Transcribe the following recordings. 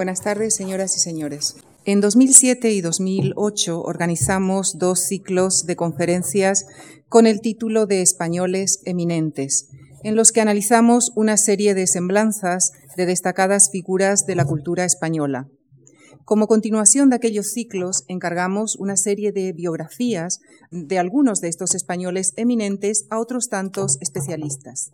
Buenas tardes, señoras y señores. En 2007 y 2008 organizamos dos ciclos de conferencias con el título de Españoles Eminentes, en los que analizamos una serie de semblanzas de destacadas figuras de la cultura española. Como continuación de aquellos ciclos, encargamos una serie de biografías de algunos de estos españoles eminentes a otros tantos especialistas.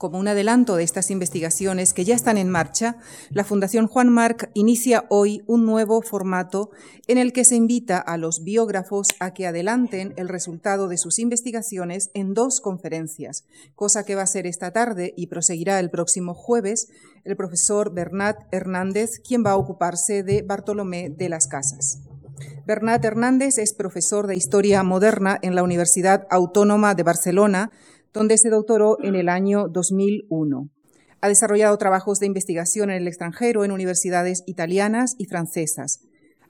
Como un adelanto de estas investigaciones que ya están en marcha, la Fundación Juan Marc inicia hoy un nuevo formato en el que se invita a los biógrafos a que adelanten el resultado de sus investigaciones en dos conferencias, cosa que va a ser esta tarde y proseguirá el próximo jueves el profesor Bernat Hernández, quien va a ocuparse de Bartolomé de las Casas. Bernat Hernández es profesor de Historia Moderna en la Universidad Autónoma de Barcelona, donde se doctoró en el año 2001. Ha desarrollado trabajos de investigación en el extranjero en universidades italianas y francesas,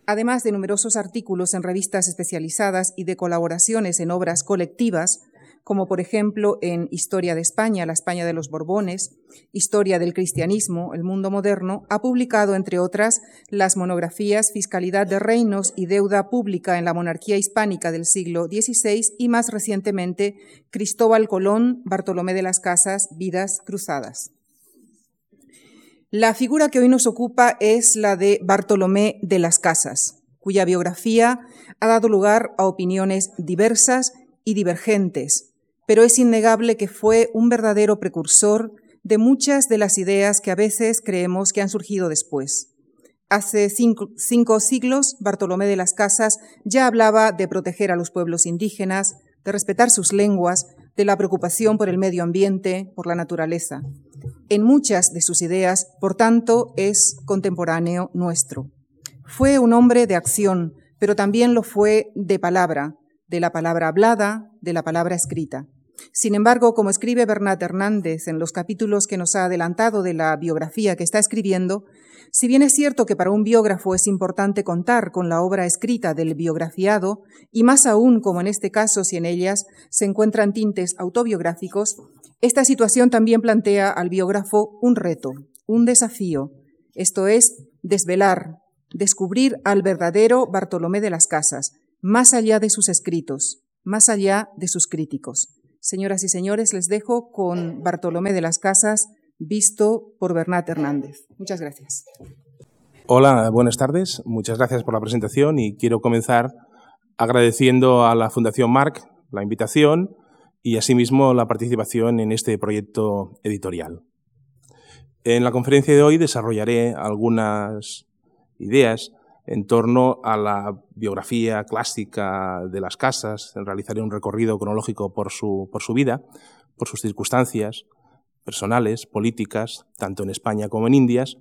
además de numerosos artículos en revistas especializadas y de colaboraciones en obras colectivas, como por ejemplo en Historia de España, la España de los Borbones, Historia del Cristianismo, el Mundo Moderno, ha publicado, entre otras, las monografías Fiscalidad de Reinos y Deuda Pública en la Monarquía Hispánica del siglo XVI y, más recientemente, Cristóbal Colón, Bartolomé de las Casas, Vidas Cruzadas. La figura que hoy nos ocupa es la de Bartolomé de las Casas, cuya biografía ha dado lugar a opiniones diversas y divergentes, pero es innegable que fue un verdadero precursor de muchas de las ideas que a veces creemos que han surgido después. Hace cinco, siglos, Bartolomé de las Casas ya hablaba de proteger a los pueblos indígenas, de respetar sus lenguas, de la preocupación por el medio ambiente, por la naturaleza. En muchas de sus ideas, por tanto, es contemporáneo nuestro. Fue un hombre de acción, pero también lo fue de palabra, de la palabra hablada, de la palabra escrita. Sin embargo, como escribe Bernat Hernández en los capítulos que nos ha adelantado de la biografía que está escribiendo, si bien es cierto que para un biógrafo es importante contar con la obra escrita del biografiado, y más aún como en este caso si en ellas se encuentran tintes autobiográficos, esta situación también plantea al biógrafo un reto, un desafío, esto es, desvelar, descubrir al verdadero Bartolomé de las Casas, más allá de sus escritos, más allá de sus críticos. Señoras y señores, les dejo con Bartolomé de las Casas, visto por Bernat Hernández. Muchas gracias. Hola, buenas tardes. Muchas gracias por la presentación y quiero comenzar agradeciendo a la Fundación Marc la invitación y asimismo la participación en este proyecto editorial. En la conferencia de hoy desarrollaré algunas ideas en torno a la biografía clásica de las casas. Realizaré un recorrido cronológico por su, por su vida, por sus circunstancias personales, políticas, tanto en España como en Indias,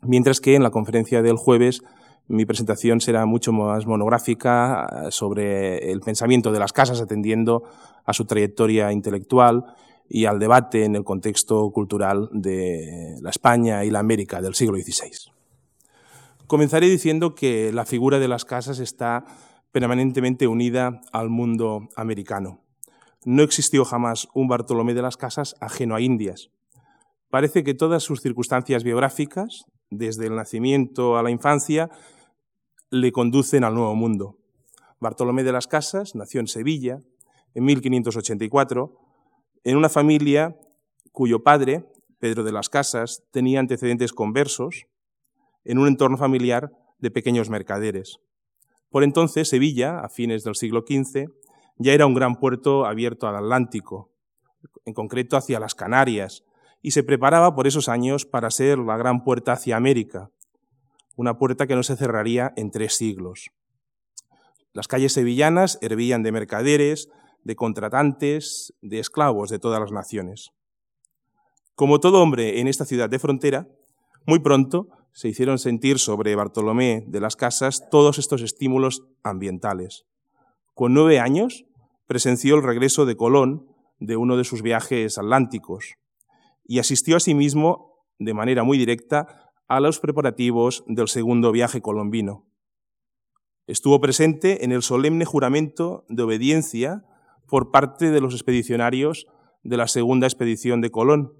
mientras que en la conferencia del jueves mi presentación será mucho más monográfica eh, sobre el pensamiento de las casas, atendiendo a su trayectoria intelectual y al debate en el contexto cultural de la España y la América del siglo XVI. Comenzaré diciendo que la figura de las casas está permanentemente unida al mundo americano. No existió jamás un Bartolomé de las Casas ajeno a Indias. Parece que todas sus circunstancias biográficas, desde el nacimiento a la infancia, le conducen al Nuevo Mundo. Bartolomé de las Casas nació en Sevilla en 1584, en una familia cuyo padre, Pedro de las Casas, tenía antecedentes conversos en un entorno familiar de pequeños mercaderes. Por entonces, Sevilla, a fines del siglo XV, ya era un gran puerto abierto al Atlántico, en concreto hacia las Canarias, y se preparaba por esos años para ser la gran puerta hacia América, una puerta que no se cerraría en tres siglos. Las calles sevillanas hervían de mercaderes, de contratantes, de esclavos de todas las naciones. Como todo hombre en esta ciudad de frontera, muy pronto se hicieron sentir sobre Bartolomé de las Casas todos estos estímulos ambientales. Con nueve años presenció el regreso de Colón de uno de sus viajes atlánticos y asistió asimismo de manera muy directa a los preparativos del segundo viaje colombino. Estuvo presente en el solemne juramento de obediencia por parte de los expedicionarios de la segunda expedición de Colón,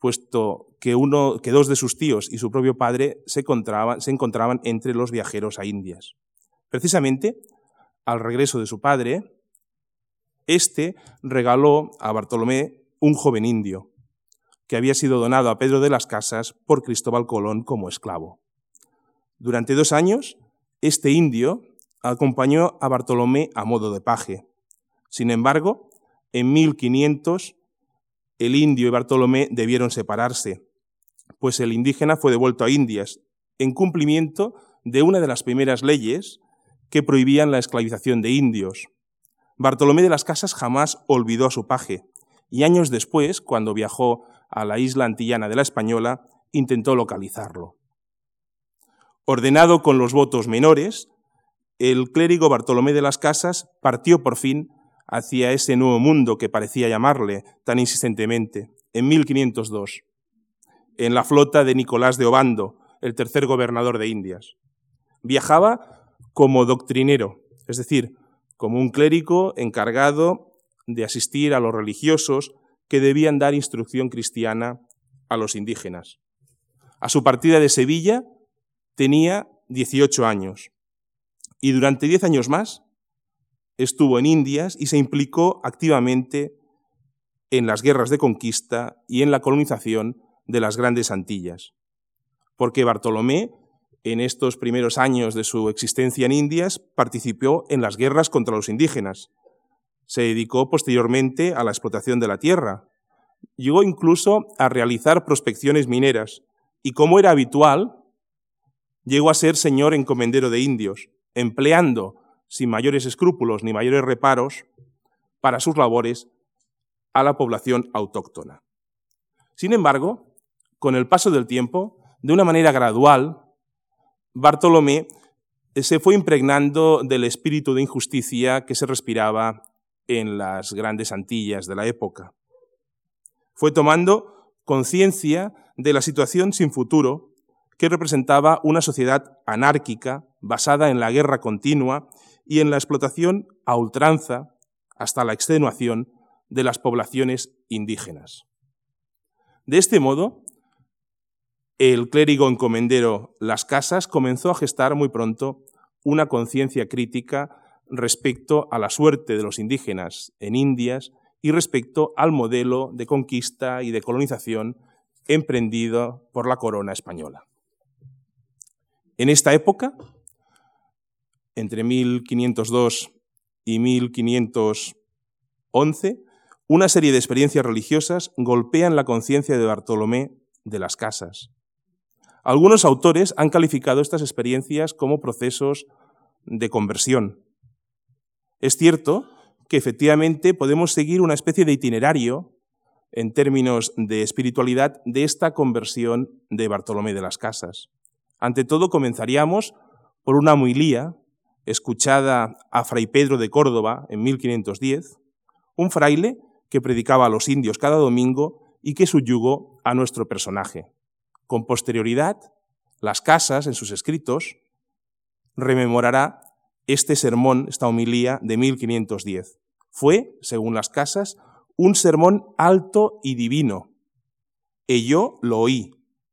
puesto que, uno, que dos de sus tíos y su propio padre se encontraban, se encontraban entre los viajeros a Indias. Precisamente, al regreso de su padre, este regaló a Bartolomé un joven indio, que había sido donado a Pedro de las Casas por Cristóbal Colón como esclavo. Durante dos años, este indio acompañó a Bartolomé a modo de paje. Sin embargo, en 1500 el indio y Bartolomé debieron separarse, pues el indígena fue devuelto a Indias en cumplimiento de una de las primeras leyes que prohibían la esclavización de indios. Bartolomé de las Casas jamás olvidó a su paje, y años después, cuando viajó a la isla antillana de la Española, intentó localizarlo. Ordenado con los votos menores, el clérigo Bartolomé de las Casas partió por fin hacia ese nuevo mundo que parecía llamarle tan insistentemente, en 1502, en la flota de Nicolás de Obando, el tercer gobernador de Indias. Viajaba como doctrinero, es decir, como un clérigo encargado de asistir a los religiosos que debían dar instrucción cristiana a los indígenas. A su partida de Sevilla tenía 18 años y durante 10 años más estuvo en Indias y se implicó activamente en las guerras de conquista y en la colonización de las grandes Antillas. Porque Bartolomé, en estos primeros años de su existencia en Indias, participó en las guerras contra los indígenas. Se dedicó posteriormente a la explotación de la tierra. Llegó incluso a realizar prospecciones mineras y, como era habitual, llegó a ser señor encomendero de indios, empleando sin mayores escrúpulos ni mayores reparos para sus labores a la población autóctona. Sin embargo, con el paso del tiempo, de una manera gradual, Bartolomé se fue impregnando del espíritu de injusticia que se respiraba en las grandes Antillas de la época. Fue tomando conciencia de la situación sin futuro que representaba una sociedad anárquica basada en la guerra continua y en la explotación a ultranza hasta la extenuación de las poblaciones indígenas. De este modo, el clérigo encomendero Las Casas comenzó a gestar muy pronto una conciencia crítica respecto a la suerte de los indígenas en Indias y respecto al modelo de conquista y de colonización emprendido por la corona española. En esta época, entre 1502 y 1511, una serie de experiencias religiosas golpean la conciencia de Bartolomé de las Casas. Algunos autores han calificado estas experiencias como procesos de conversión. Es cierto que efectivamente podemos seguir una especie de itinerario en términos de espiritualidad de esta conversión de Bartolomé de las Casas. Ante todo, comenzaríamos por una muilía escuchada a Fray Pedro de Córdoba en 1510, un fraile que predicaba a los indios cada domingo y que subyugó a nuestro personaje. Con posterioridad, las casas, en sus escritos, rememorará este sermón, esta homilía de 1510. Fue, según las casas, un sermón alto y divino. E yo lo oí,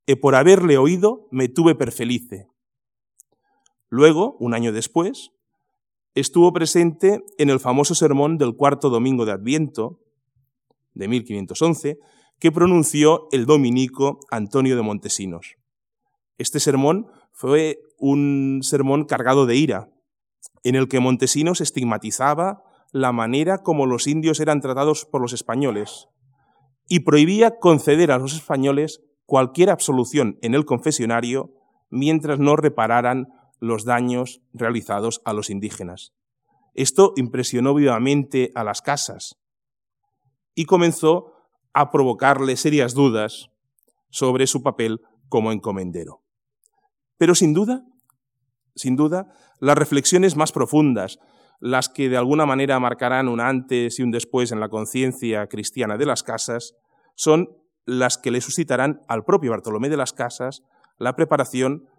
e por haberle oído me tuve perfelice. Luego, un año después, estuvo presente en el famoso sermón del cuarto domingo de Adviento, de 1511, que pronunció el dominico Antonio de Montesinos. Este sermón fue un sermón cargado de ira, en el que Montesinos estigmatizaba la manera como los indios eran tratados por los españoles y prohibía conceder a los españoles cualquier absolución en el confesionario mientras no repararan los daños realizados a los indígenas. Esto impresionó vivamente a las casas y comenzó a provocarle serias dudas sobre su papel como encomendero. Pero sin duda, sin duda, las reflexiones más profundas, las que de alguna manera marcarán un antes y un después en la conciencia cristiana de las casas, son las que le suscitarán al propio Bartolomé de las Casas la preparación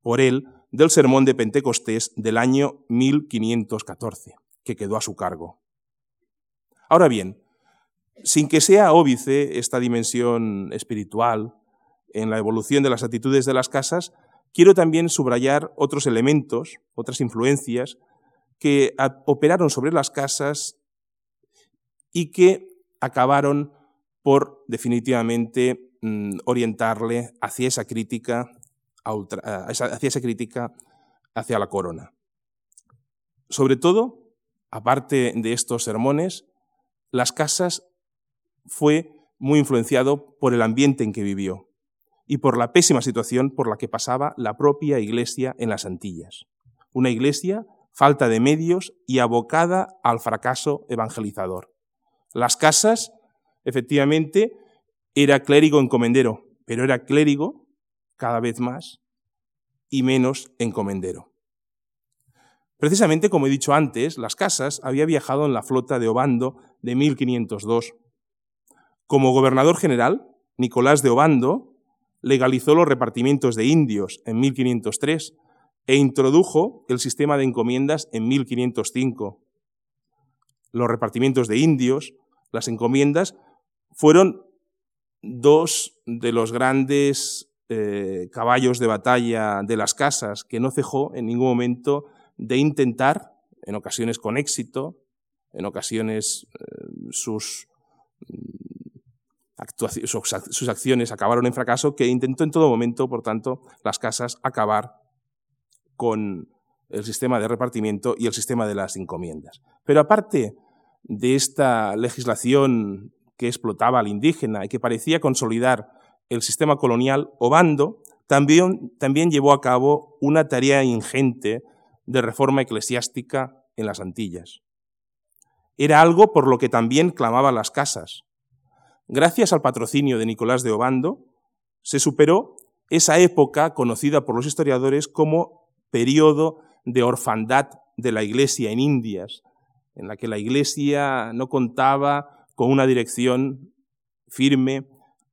por él del sermón de Pentecostés del año 1514, que quedó a su cargo. Ahora bien, Sin que sea óbice esta dimensión espiritual en la evolución de las actitudes de las casas, quiero también subrayar otros elementos, otras influencias que operaron sobre las casas y que acabaron por definitivamente mm, orientarle hacia esa crítica hacia esa crítica hacia la corona. Sobre todo, aparte de estos sermones, las casas fue muy influenciado por el ambiente en que vivió y por la pésima situación por la que pasaba la propia iglesia en las Antillas. Una iglesia falta de medios y abocada al fracaso evangelizador. Las casas, efectivamente, era clérigo encomendero, pero era clérigo cada vez más y menos encomendero. Precisamente, como he dicho antes, las casas había viajado en la flota de Obando de 1502. Como gobernador general, Nicolás de Obando legalizó los repartimientos de indios en 1503 e introdujo el sistema de encomiendas en 1505. Los repartimientos de indios, las encomiendas, fueron dos de los grandes eh, caballos de batalla de las casas, que no cejó en ningún momento de intentar, en ocasiones con éxito, en ocasiones eh, sus, sus acciones acabaron en fracaso, que intentó en todo momento, por tanto, las casas acabar con el sistema de repartimiento y el sistema de las encomiendas. Pero aparte de esta legislación que explotaba al indígena y que parecía consolidar el sistema colonial, Obando también, también llevó a cabo una tarea ingente de reforma eclesiástica en las Antillas. Era algo por lo que también clamaban las casas. Gracias al patrocinio de Nicolás de Obando, se superó esa época conocida por los historiadores como periodo de orfandad de la Iglesia en Indias, en la que la Iglesia no contaba con una dirección firme,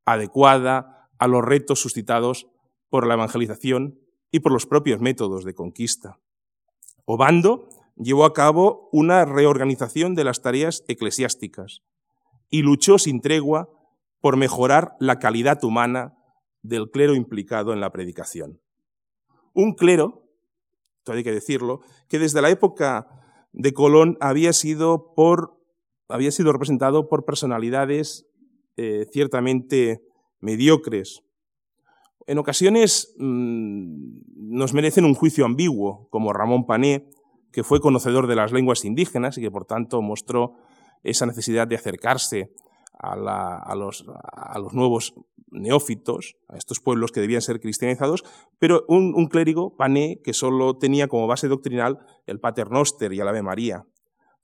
adecuada a los retos suscitados por la evangelización y por los propios métodos de conquista. Obando llevó a cabo una reorganización de las tareas eclesiásticas y luchó sin tregua por mejorar la calidad humana del clero implicado en la predicación. Un clero, todavía hay que decirlo, que desde la época de Colón había sido, por, había sido representado por personalidades eh, ciertamente mediocres. En ocasiones mm, nos merecen un juicio ambiguo, como Ramón Pané, que fue conocedor de las lenguas indígenas y que por tanto mostró esa necesidad de acercarse a, los, nuevos neófitos, a estos pueblos que debían ser cristianizados, pero un, clérigo, Pané, que solo tenía como base doctrinal el Paternoster y el Ave María.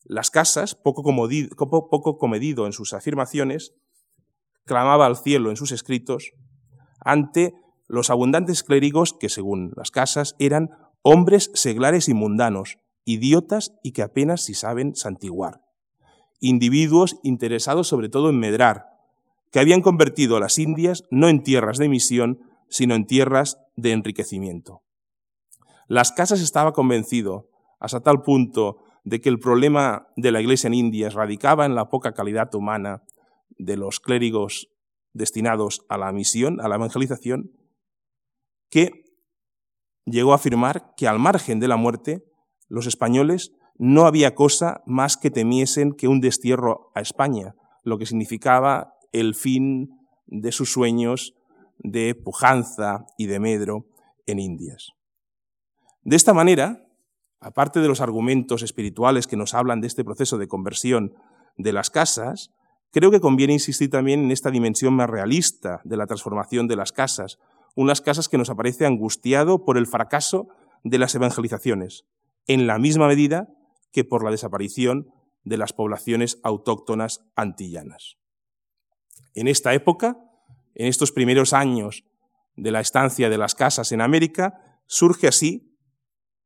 Las casas, poco, poco comedido en sus afirmaciones, clamaba al cielo en sus escritos ante los abundantes clérigos que, según las casas, eran hombres seglares y mundanos, idiotas y que apenas si saben santiguar, individuos interesados sobre todo en medrar, que habían convertido a las Indias no en tierras de misión, sino en tierras de enriquecimiento. Las casas estaba convencido, hasta tal punto, de que el problema de la Iglesia en Indias radicaba en la poca calidad humana de los clérigos destinados a la misión, a la evangelización, que llegó a afirmar que al margen de la muerte, los españoles no había cosa más que temiesen que un destierro a España, lo que significaba el fin de sus sueños de pujanza y de medro en Indias. De esta manera, aparte de los argumentos espirituales que nos hablan de este proceso de conversión de las casas, Creo que conviene insistir también en esta dimensión más realista de la transformación de las casas, unas casas que nos aparece angustiado por el fracaso de las evangelizaciones, en la misma medida que por la desaparición de las poblaciones autóctonas antillanas. En esta época, en estos primeros años de la estancia de las casas en América, surge así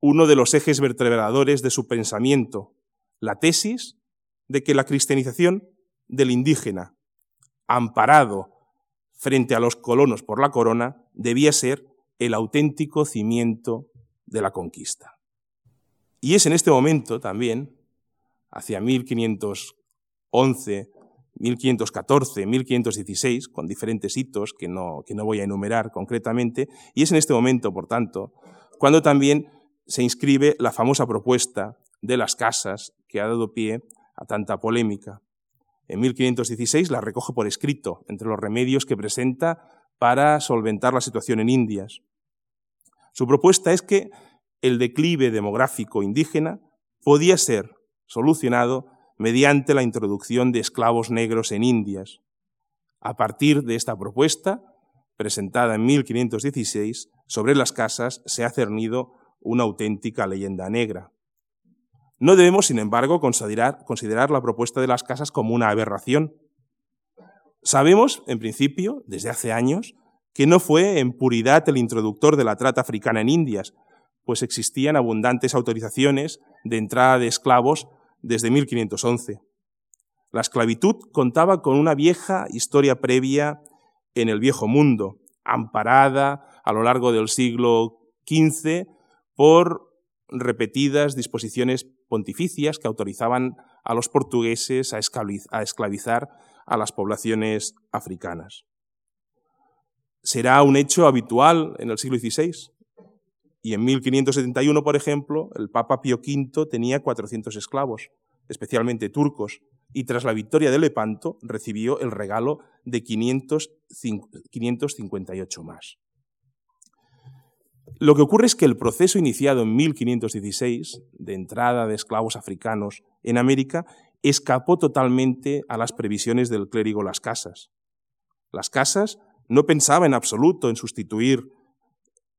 uno de los ejes vertebradores de su pensamiento, la tesis de que la cristianización del indígena, amparado frente a los colonos por la corona, debía ser el auténtico cimiento de la conquista. Y es en este momento también, hacia 1511, 1514, 1516, con diferentes hitos que no, que no voy a enumerar concretamente, y es en este momento, por tanto, cuando también se inscribe la famosa propuesta de las casas que ha dado pie a tanta polémica. En 1516 la recoge por escrito entre los remedios que presenta para solventar la situación en Indias. Su propuesta es que el declive demográfico indígena podía ser solucionado mediante la introducción de esclavos negros en Indias. A partir de esta propuesta, presentada en 1516, sobre las casas se ha cernido una auténtica leyenda negra. No debemos, sin embargo, considerar, considerar, la propuesta de las casas como una aberración. Sabemos, en principio, desde hace años, que no fue en puridad el introductor de la trata africana en Indias, pues existían abundantes autorizaciones de entrada de esclavos desde 1511. La esclavitud contaba con una vieja historia previa en el viejo mundo, amparada a lo largo del siglo XV por repetidas disposiciones pontificias que autorizaban a los portugueses a esclavizar a las poblaciones africanas. Será un hecho habitual en el siglo XVI. Y en 1571, por ejemplo, el Papa Pío V tenía 400 esclavos, especialmente turcos, y tras la victoria de Lepanto recibió el regalo de 558 más. Lo que ocurre es que el proceso iniciado en 1516 de entrada de esclavos africanos en América escapó totalmente a las previsiones del clérigo Las Casas. Las Casas no pensaba en absoluto en sustituir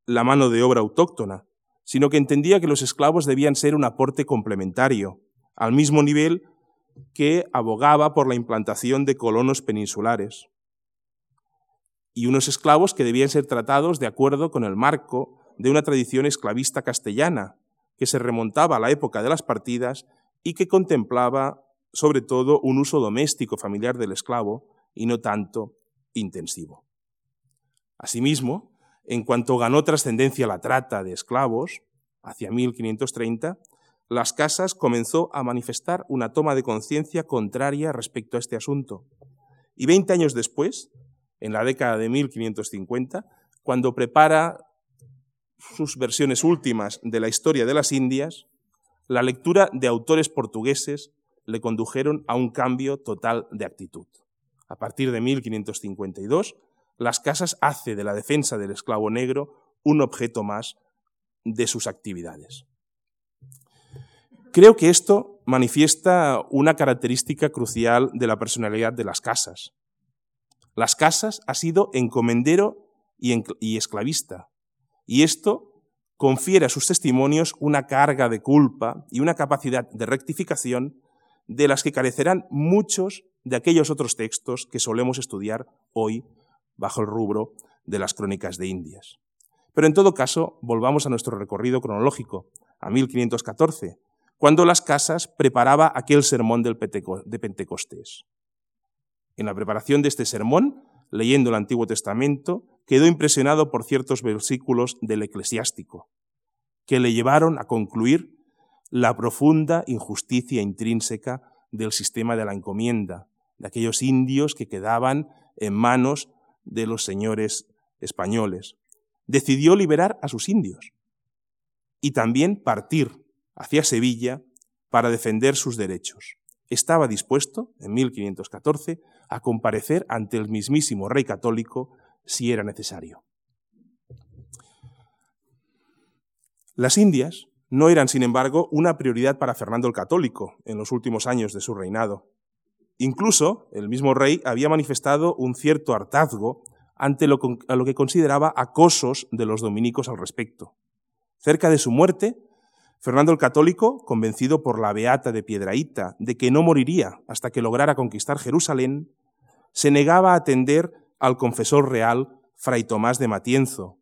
la mano de obra autóctona, sino que entendía que los esclavos debían ser un aporte complementario, al mismo nivel que abogaba por la implantación de colonos peninsulares, y unos esclavos que debían ser tratados de acuerdo con el marco de una tradición esclavista castellana, que se remontaba a la época de las partidas y que contemplaba sobre todo un uso doméstico familiar del esclavo y no tanto intensivo. Asimismo, en cuanto ganó trascendencia la trata de esclavos, hacia 1530, las casas comenzó a manifestar una toma de conciencia contraria respecto a este asunto. Y 20 años después, en la década de 1550, cuando prepara sus versiones últimas de la historia de las Indias, la lectura de autores portugueses le condujeron a un cambio total de actitud. A partir de 1552, las casas hace de la defensa del esclavo negro un objeto más de sus actividades. Creo que esto manifiesta una característica crucial de la personalidad de las casas. Las casas ha sido encomendero y, esclavista, y esto confiere a sus testimonios una carga de culpa y una capacidad de rectificación de las que carecerán muchos de aquellos otros textos que solemos estudiar hoy bajo el rubro de las crónicas de Indias. Pero en todo caso, volvamos a nuestro recorrido cronológico, a 1514, cuando las casas preparaba aquel sermón de Pentecostés. En la preparación de este sermón, leyendo el Antiguo Testamento, quedó impresionado por ciertos versículos del eclesiástico, que le llevaron a concluir la profunda injusticia intrínseca del sistema de la encomienda, de aquellos indios que quedaban en manos de los señores españoles. Decidió liberar a sus indios y también partir hacia Sevilla para defender sus derechos. Estaba dispuesto, en 1514, a comparecer ante el mismísimo rey católico si era necesario. Las Indias no eran, sin embargo, una prioridad para Fernando el Católico en los últimos años de su reinado. Incluso el mismo rey había manifestado un cierto hartazgo ante lo, que consideraba acosos de los dominicos al respecto. Cerca de su muerte, Fernando el Católico, convencido por la beata de Piedraíta de que no moriría hasta que lograra conquistar Jerusalén, se negaba a atender al confesor real Fray Tomás de Matienzo,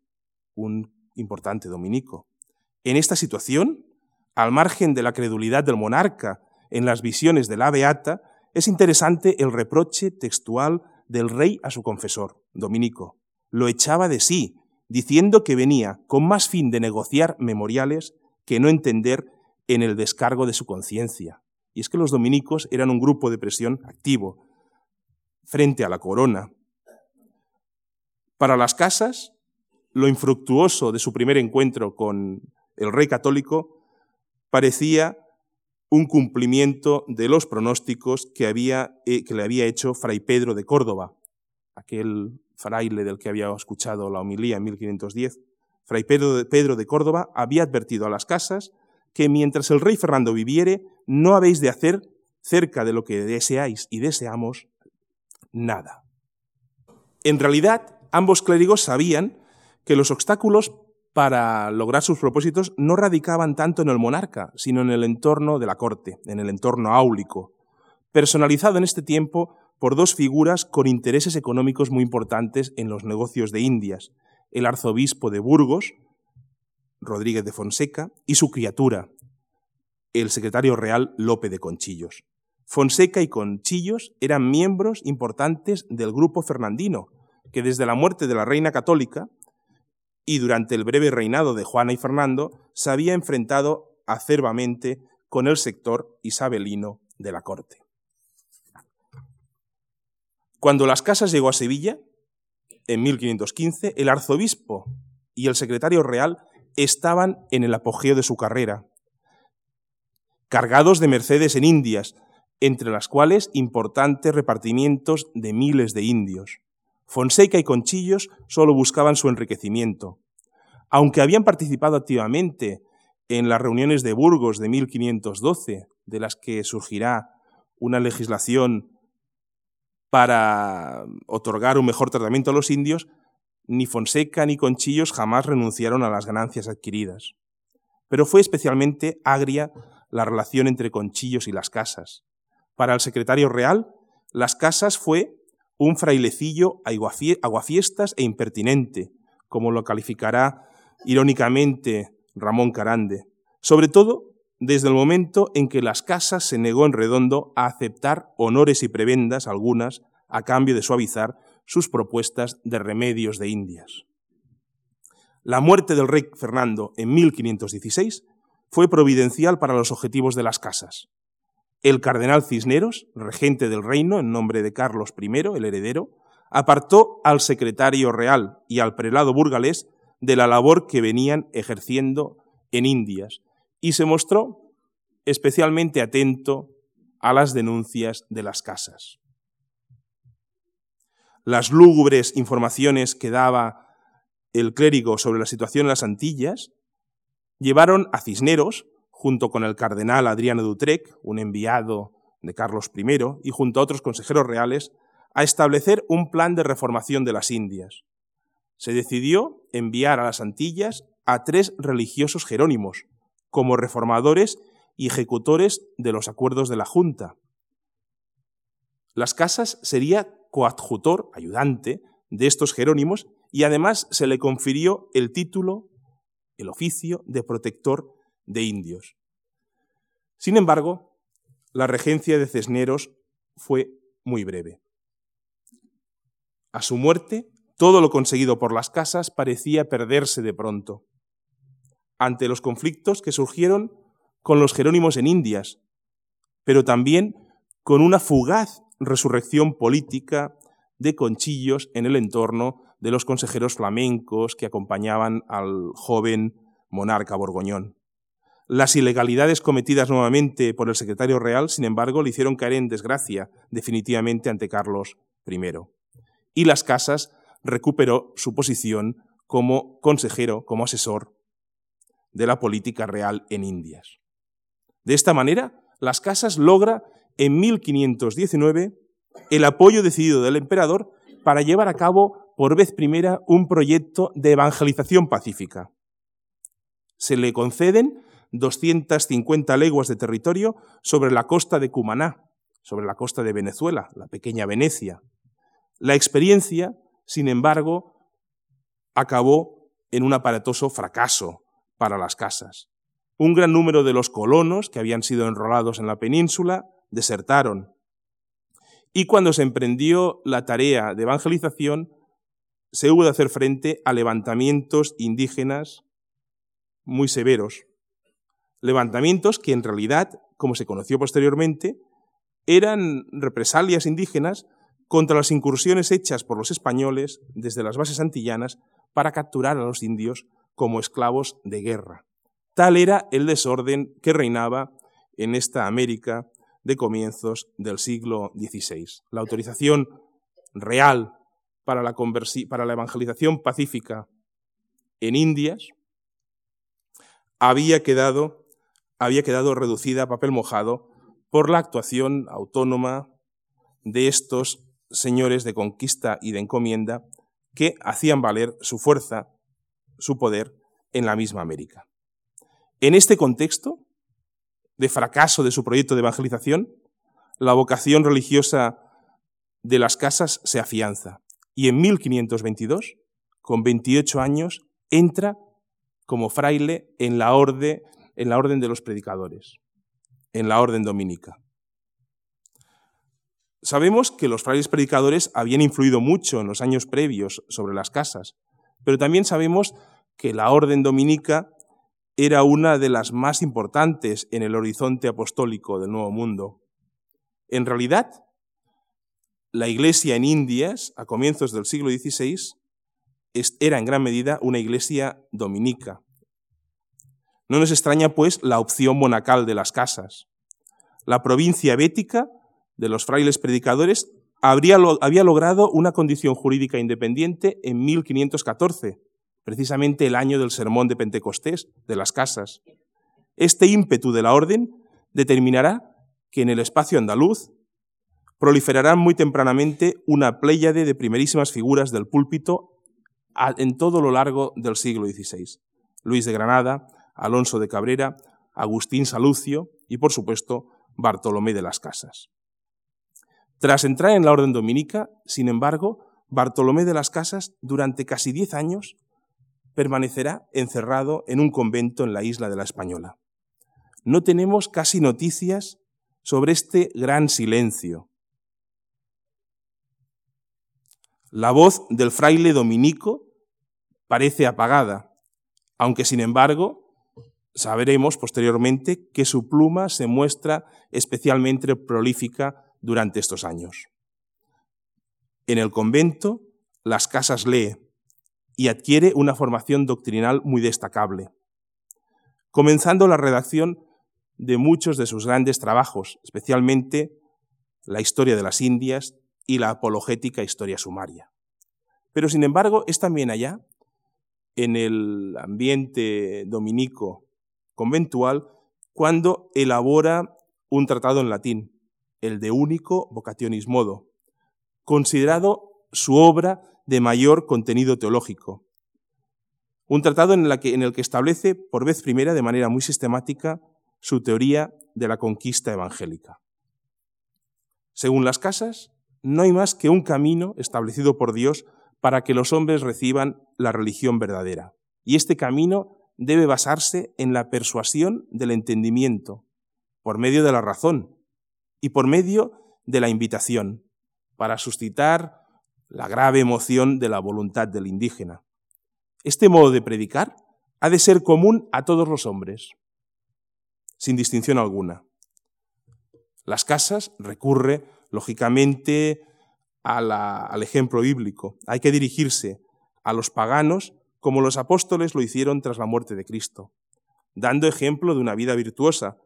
un importante dominico. En esta situación, al margen de la credulidad del monarca en las visiones de la beata, es interesante el reproche textual del rey a su confesor, Dominico. Lo echaba de sí, diciendo que venía con más fin de negociar memoriales que no entender en el descargo de su conciencia. Y es que los dominicos eran un grupo de presión activo. frente a la corona. Para las casas, lo infructuoso de su primer encuentro con el rey católico parecía un cumplimiento de los pronósticos que, había, eh, que le había hecho Fray Pedro de Córdoba, aquel fraile del que había escuchado la homilía en 1510. Fray Pedro de, Pedro de Córdoba había advertido a las casas que mientras el rey Fernando viviere, no habéis de hacer cerca de lo que deseáis y deseamos nada. En realidad, ambos clérigos sabían que los obstáculos para lograr sus propósitos no radicaban tanto en el monarca, sino en el entorno de la corte, en el entorno áulico, personalizado en este tiempo por dos figuras con intereses económicos muy importantes en los negocios de Indias, el arzobispo de Burgos, Rodríguez de Fonseca, y su criatura, el secretario real Lope de Conchillos. Fonseca y Conchillos eran miembros importantes del grupo fernandino, que desde la muerte de la reina católica y durante el breve reinado de Juana y Fernando se había enfrentado acerbamente con el sector isabelino de la corte. Cuando las casas llegó a Sevilla, en 1515, el arzobispo y el secretario real estaban en el apogeo de su carrera, cargados de mercedes en Indias, entre las cuales importantes repartimientos de miles de indios. Fonseca y Conchillos solo buscaban su enriquecimiento. Aunque habían participado activamente en las reuniones de Burgos de 1512, de las que surgirá una legislación para otorgar un mejor tratamiento a los indios, ni Fonseca ni Conchillos jamás renunciaron a las ganancias adquiridas. Pero fue especialmente agria la relación entre Conchillos y las casas. Para el secretario real, las casas fue un frailecillo aguafiestas e impertinente, como lo calificará irónicamente Ramón Carande, sobre todo desde el momento en que las casas se negó en redondo a aceptar honores y prebendas algunas a cambio de suavizar sus propuestas de remedios de Indias. La muerte del rey Fernando en 1516 fue providencial para los objetivos de las casas. El cardenal Cisneros, regente del reino en nombre de Carlos I, el heredero, apartó al secretario real y al prelado burgalés de la labor que venían ejerciendo en Indias y se mostró especialmente atento a las denuncias de las casas. Las lúgubres informaciones que daba el clérigo sobre la situación en las Antillas llevaron a Cisneros junto con el cardenal Adriano Dutrec, un enviado de Carlos I, y junto a otros consejeros reales, a establecer un plan de reformación de las Indias. Se decidió enviar a las Antillas a tres religiosos jerónimos, como reformadores y ejecutores de los acuerdos de la Junta. Las Casas sería coadjutor, ayudante, de estos jerónimos y además se le confirió el título, el oficio de protector de indios. Sin embargo, la regencia de Cisneros fue muy breve. A su muerte, todo lo conseguido por las casas parecía perderse de pronto. Ante los conflictos que surgieron con los jerónimos en Indias, pero también con una fugaz resurrección política de conchillos en el entorno de los consejeros flamencos que acompañaban al joven monarca borgoñón. Las ilegalidades cometidas nuevamente por el secretario real, sin embargo, le hicieron caer en desgracia definitivamente ante Carlos I. Y las casas recuperó su posición como consejero, como asesor de la política real en Indias. De esta manera, las casas logra en 1519 el apoyo decidido del emperador para llevar a cabo por vez primera un proyecto de evangelización pacífica. Se le conceden 250 leguas de territorio sobre la costa de Cumaná, sobre la costa de Venezuela, la pequeña Venecia. La experiencia, sin embargo, acabó en un aparatoso fracaso para las casas. Un gran número de los colonos que habían sido enrolados en la península desertaron. Y cuando se emprendió la tarea de evangelización, se hubo de hacer frente a levantamientos indígenas muy severos, levantamientos que en realidad, como se conoció posteriormente, eran represalias indígenas contra las incursiones hechas por los españoles desde las bases antillanas para capturar a los indios como esclavos de guerra. Tal era el desorden que reinaba en esta América de comienzos del siglo XVI. La autorización real para la, para la evangelización pacífica en Indias había quedado, había quedado reducida a papel mojado por la actuación autónoma de estos señores de conquista y de encomienda que hacían valer su fuerza, su poder en la misma América. En este contexto de fracaso de su proyecto de evangelización, la vocación religiosa de las casas se afianza y en 1522, con 28 años, entra como fraile en la, orden, en la orden de los predicadores, en la orden dominica. Sabemos que los frailes predicadores habían influido mucho en los años previos sobre las casas, pero también sabemos que la orden dominica era una de las más importantes en el horizonte apostólico del Nuevo Mundo. En realidad, la iglesia en Indias, a comienzos del siglo XVI, era en gran medida una iglesia dominica. No nos extraña, pues, la opción monacal de las casas. La provincia bética de los frailes predicadores había logrado una condición jurídica independiente en 1514, precisamente el año del sermón de Pentecostés, de las casas. Este ímpetu de la orden determinará que en el espacio andaluz proliferarán muy tempranamente una pléyade de primerísimas figuras del púlpito en todo lo largo del siglo XVI. Luis de Granada, Alonso de Cabrera, Agustín Salucio y, por supuesto, Bartolomé de las Casas. Tras entrar en la orden dominica, sin embargo, Bartolomé de las Casas durante casi diez años permanecerá encerrado en un convento en la isla de la Española. No tenemos casi noticias sobre este gran silencio. La voz del fraile dominico parece apagada, aunque sin embargo sabremos posteriormente que su pluma se muestra especialmente prolífica durante estos años. En el convento, las casas lee, y adquiere una formación doctrinal muy destacable, comenzando la redacción de muchos de sus grandes trabajos, especialmente la historia de las Indias y la apologética historia sumaria. Pero sin embargo, es también allá, en el ambiente dominico conventual, cuando elabora un tratado en latín, el de único vocationis modo, considerado su obra de mayor contenido teológico. Un tratado en, en el que establece por vez primera de manera muy sistemática su teoría de la conquista evangélica. Según las casas, no hay más que un camino establecido por Dios para que los hombres reciban la religión verdadera. Y este camino debe basarse en la persuasión del entendimiento, por medio de la razón y por medio de la invitación, para suscitar la grave emoción de la voluntad del indígena. Este modo de predicar ha de ser común a todos los hombres, sin distinción alguna. Las casas recurre, lógicamente, al ejemplo bíblico. Hay que dirigirse a los paganos como los apóstoles lo hicieron tras la muerte de Cristo, dando ejemplo de una vida virtuosa,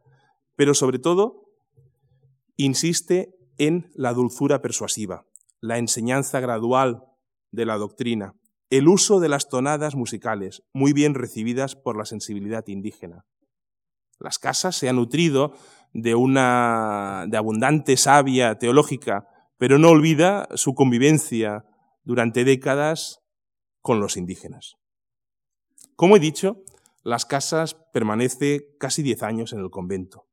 pero sobre todo insiste en la dulzura persuasiva, la enseñanza gradual de la doctrina, el uso de las tonadas musicales, muy bien recibidas por la sensibilidad indígena. Las casas se han nutrido de una de abundante savia teológica, pero no olvida su convivencia durante décadas con los indígenas. Como he dicho, las casas permanece casi diez años en el convento,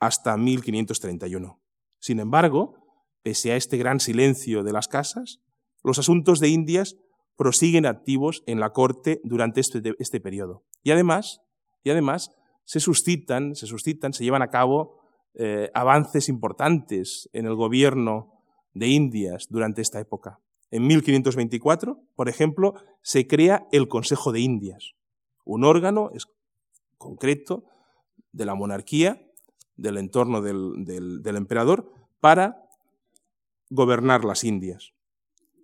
hasta 1531. Sin embargo, Pese a este gran silencio de las casas, los asuntos de Indias prosiguen activos en la corte durante este, este periodo. Y además, y además se suscitan, se suscitan, se llevan a cabo eh, avances importantes en el gobierno de Indias durante esta época. En 1524, por ejemplo, se crea el Consejo de Indias, un órgano concreto de la monarquía, del entorno del, emperador, para gobernar las Indias.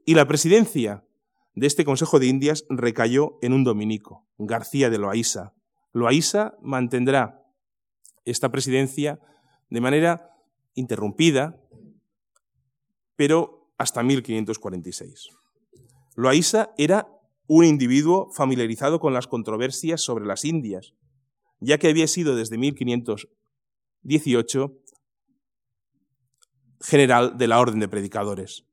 Y la presidencia de este Consejo de Indias recayó en un dominico, García de Loaísa. Loaísa mantendrá esta presidencia de manera interrumpida, pero hasta 1546. Loaísa era un individuo familiarizado con las controversias sobre las Indias, ya que había sido desde 1518 general de la Orden de Predicadores.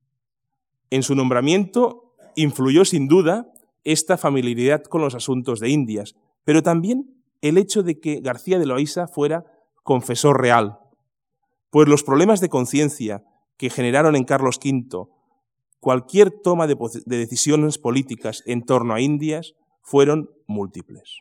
En su nombramiento influyó sin duda esta familiaridad con los asuntos de Indias, pero también el hecho de que García de Loaiza fuera confesor real, pues los problemas de conciencia que generaron en Carlos V cualquier toma de, decisiones políticas en torno a Indias fueron múltiples.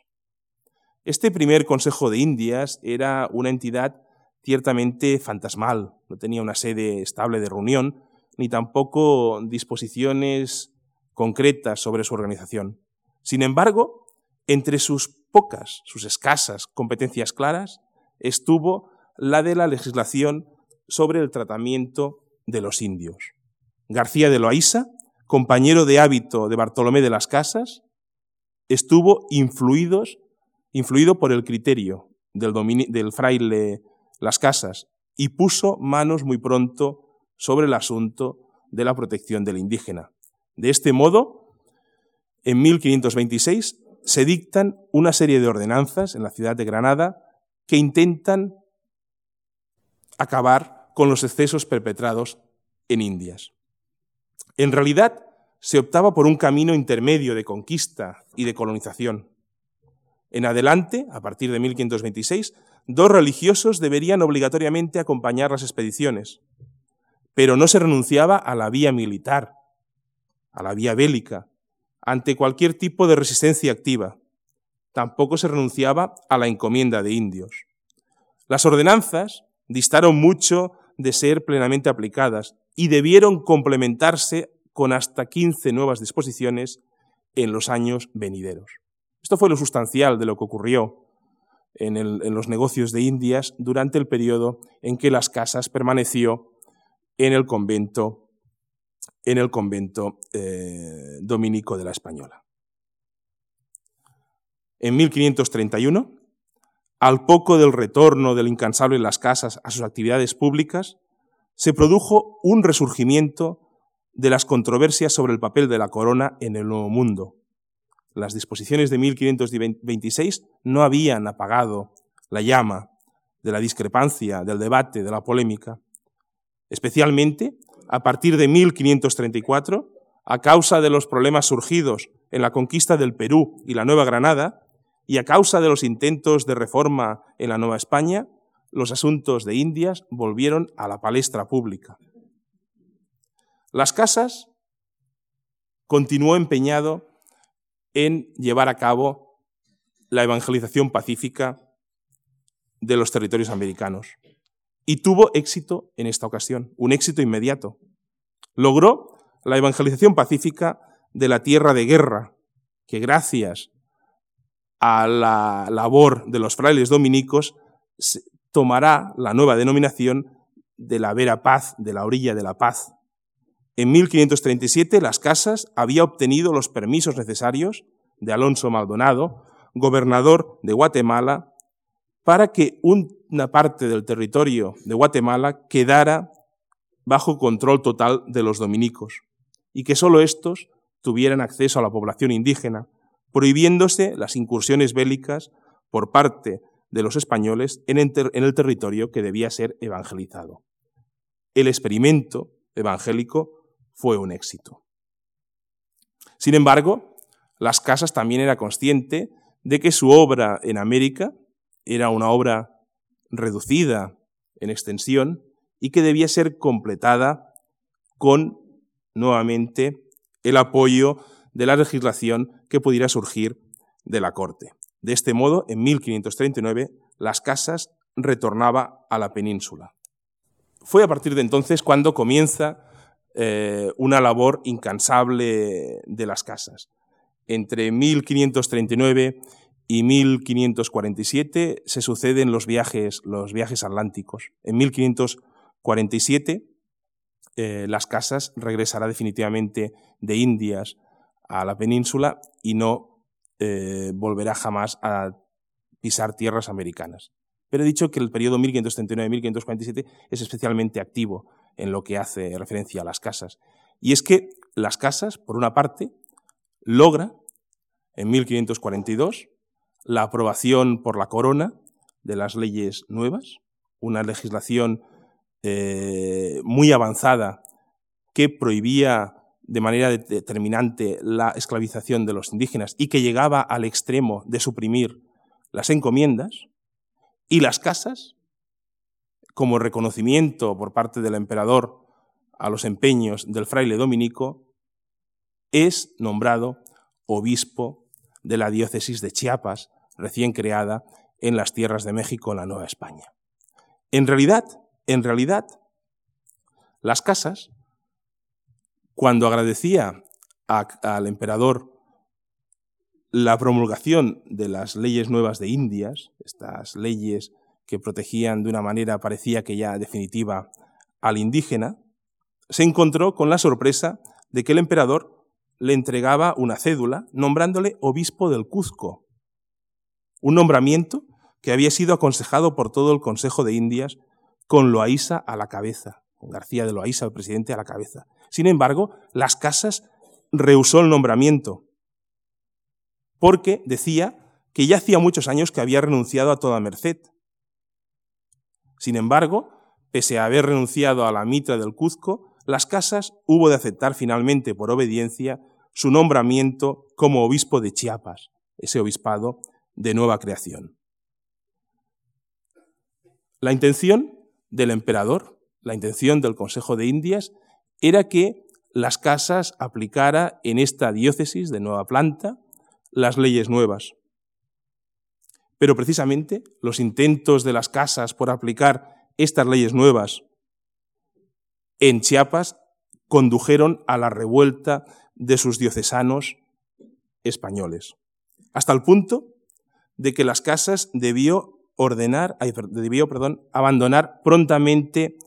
Este primer Consejo de Indias era una entidad ciertamente fantasmal, no tenía una sede estable de reunión, ni tampoco disposiciones concretas sobre su organización. Sin embargo, entre sus pocas, sus escasas competencias claras, estuvo la de la legislación sobre el tratamiento de los indios. García de Loaiza, compañero de hábito de Bartolomé de las Casas, estuvo influido por el criterio del, del fraile Las Casas y puso manos muy pronto sobre el asunto de la protección del indígena. De este modo, en 1526 se dictan una serie de ordenanzas en la ciudad de Granada que intentan acabar con los excesos perpetrados en Indias. En realidad, se optaba por un camino intermedio de conquista y de colonización. En adelante, a partir de 1526, dos religiosos deberían obligatoriamente acompañar las expediciones, pero no se renunciaba a la vía militar, a la vía bélica, ante cualquier tipo de resistencia activa. Tampoco se renunciaba a la encomienda de indios. Las ordenanzas distaron mucho de ser plenamente aplicadas y debieron complementarse con hasta 15 nuevas disposiciones en los años venideros. Esto fue lo sustancial de lo que ocurrió en, los negocios de Indias durante el periodo en que las casas permaneció en el convento en el convento eh, dominico de la Española. En 1531, al poco del retorno del incansable en las casas a sus actividades públicas, se produjo un resurgimiento de las controversias sobre el papel de la corona en el Nuevo Mundo. Las disposiciones de 1526 no habían apagado la llama de la discrepancia, del debate, de la polémica, especialmente a partir de 1534, a causa de los problemas surgidos en la conquista del Perú y la Nueva Granada, y a causa de los intentos de reforma en la Nueva España, los asuntos de Indias volvieron a la palestra pública. Las Casas continuó empeñado en llevar a cabo la evangelización pacífica de los territorios americanos. Y tuvo éxito en esta ocasión, un éxito inmediato. Logró la evangelización pacífica de la tierra de guerra, que gracias a la labor de los frailes dominicos tomará la nueva denominación de la Vera Paz, de la orilla de la paz. En 1537 las casas había obtenido los permisos necesarios de Alonso Maldonado, gobernador de Guatemala, para que una parte del territorio de Guatemala quedara bajo control total de los dominicos y que sólo estos tuvieran acceso a la población indígena, prohibiéndose las incursiones bélicas por parte de los españoles en el territorio que debía ser evangelizado. El experimento evangélico fue un éxito. Sin embargo, Las Casas también era consciente de que su obra en América era una obra reducida en extensión y que debía ser completada con nuevamente el apoyo de la legislación que pudiera surgir de la Corte. De este modo, en 1539, las casas retornaba a la península. Fue a partir de entonces cuando comienza eh, una labor incansable de las casas. Entre 1539 y 1547 se suceden los viajes, los viajes atlánticos. En 1547 eh, las casas regresará definitivamente de Indias a la península y no eh, volverá jamás a pisar tierras americanas. Pero he dicho que el periodo 1539-1547 es especialmente activo en lo que hace referencia a las casas. Y es que las casas, por una parte, logra en 1542 la aprobación por la corona de las leyes nuevas, una legislación eh, muy avanzada que prohibía de manera determinante la esclavización de los indígenas y que llegaba al extremo de suprimir las encomiendas y las casas, como reconocimiento por parte del emperador a los empeños del fraile dominico, es nombrado obispo de la diócesis de Chiapas, recién creada en las tierras de México, en la Nueva España. En realidad, en realidad, las casas, cuando agradecía al emperador la promulgación de las leyes nuevas de Indias, estas leyes que protegían de una manera parecía que ya definitiva al indígena, se encontró con la sorpresa de que el emperador le entregaba una cédula nombrándole obispo del Cuzco, un nombramiento que había sido aconsejado por todo el Consejo de Indias con Loaísa a la cabeza, con García de Loaísa, el presidente, a la cabeza. Sin embargo, las casas rehusó el nombramiento, porque decía que ya hacía muchos años que había renunciado a toda merced. Sin embargo, pese a haber renunciado a la mitra del Cuzco, las casas hubo de aceptar finalmente por obediencia su nombramiento como obispo de Chiapas, ese obispado de nueva creación. La intención del emperador, la intención del Consejo de Indias, era que las casas aplicara en esta diócesis de nueva planta las leyes nuevas. Pero precisamente los intentos de las casas por aplicar estas leyes nuevas en Chiapas condujeron a la revuelta de sus diocesanos españoles, hasta el punto de que las casas debió ordenar, debió, perdón, abandonar prontamente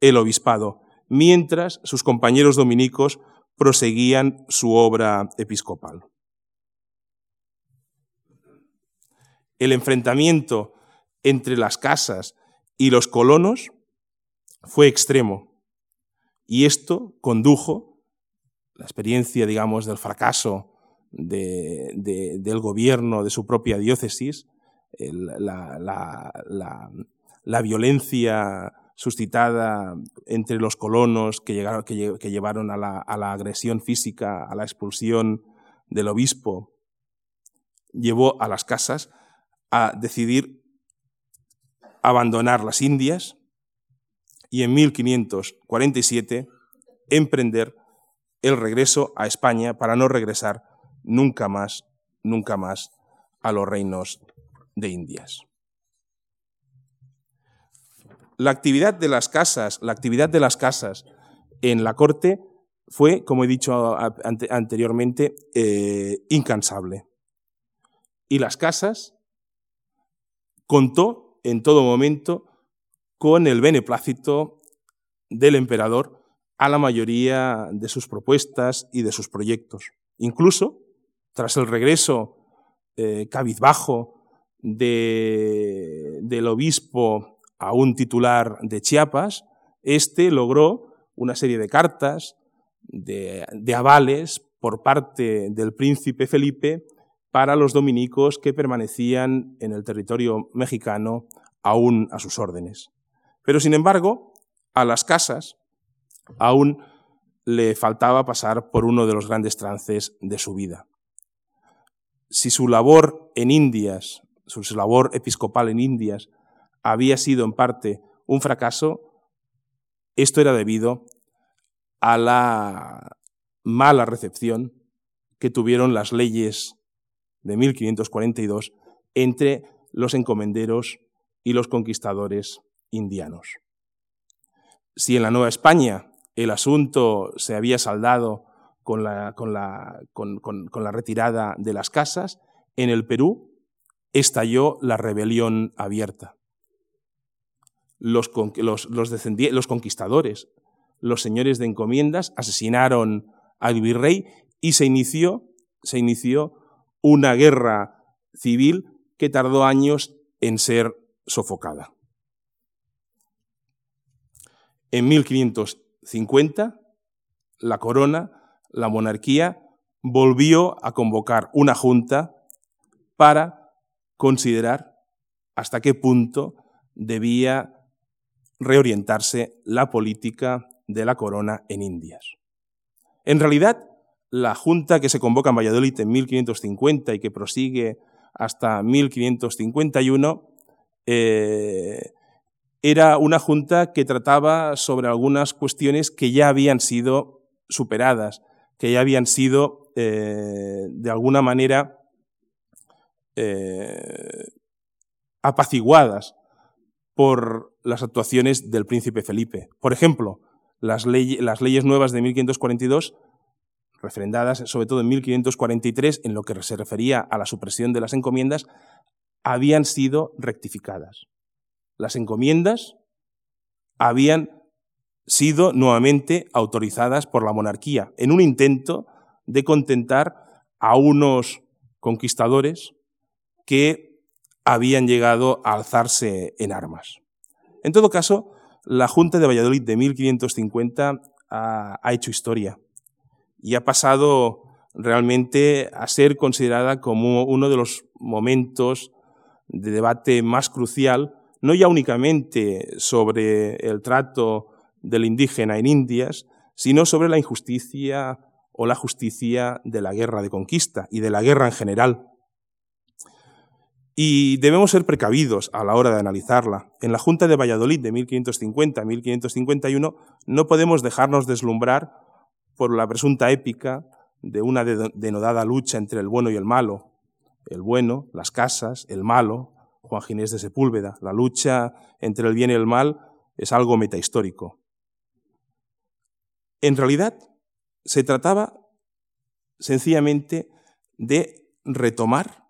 el obispado, mientras sus compañeros dominicos proseguían su obra episcopal. El enfrentamiento entre las casas y los colonos fue extremo y esto condujo la experiencia, digamos, del fracaso del gobierno de su propia diócesis la, violencia suscitada entre los colonos que, llevaron a la, a la, agresión física, a la expulsión del obispo, llevó a las casas a decidir abandonar las Indias y en 1547 emprender el regreso a España para no regresar nunca más, nunca más a los reinos de Indias. La actividad de las casas, la actividad de las casas en la corte fue, como he dicho anteriormente, eh, incansable. Y las casas contó en todo momento con el beneplácito del emperador a la mayoría de sus propuestas y de sus proyectos. Incluso, tras el regreso eh, cabizbajo del obispo a un titular de Chiapas, este logró una serie de cartas, de, avales por parte del príncipe Felipe para los dominicos que permanecían en el territorio mexicano aún a sus órdenes. Pero, sin embargo, a las casas aún le faltaba pasar por uno de los grandes trances de su vida. Si su labor en Indias su labor episcopal en Indias había sido en parte un fracaso, esto era debido a la mala recepción que tuvieron las leyes de 1542 entre los encomenderos y los conquistadores indianos. Si en la Nueva España el asunto se había saldado con la, con la, retirada de las casas, en el Perú estalló la rebelión abierta. Los, los, conquistadores, los señores de encomiendas, asesinaron al virrey y se inició, se inició una guerra civil que tardó años en ser sofocada. En 1550, la corona, la monarquía, volvió a convocar una junta para considerar hasta qué punto debía reorientarse la política de la corona en Indias. En realidad, la junta que se convoca en Valladolid en 1550 y que prosigue hasta 1551 eh, era una junta que trataba sobre algunas cuestiones que ya habían sido superadas, que ya habían sido eh, de alguna manera eh, apaciguadas por las actuaciones del príncipe Felipe. Por ejemplo, las, leyes nuevas de 1542 refrendadas sobre todo en 1543 en lo que se refería a la supresión de las encomiendas, habían sido rectificadas. Las encomiendas habían sido nuevamente autorizadas por la monarquía en un intento de contentar a unos conquistadores que habían llegado a alzarse en armas. En todo caso, la Junta de Valladolid de 1550 ha, ha hecho historia y ha pasado realmente a ser considerada como uno de los momentos de debate más crucial, no ya únicamente sobre el trato del indígena en Indias, sino sobre la injusticia o la justicia de la guerra de conquista y de la guerra en general. Y debemos ser precavidos a la hora de analizarla. En la Junta de Valladolid de 1550-1551 no podemos dejarnos deslumbrar por la presunta épica de una denodada lucha entre el bueno y el malo. El bueno, las casas, el malo, Juan Ginés de Sepúlveda. La lucha entre el bien y el mal es algo metahistórico. En realidad, se trataba sencillamente de retomar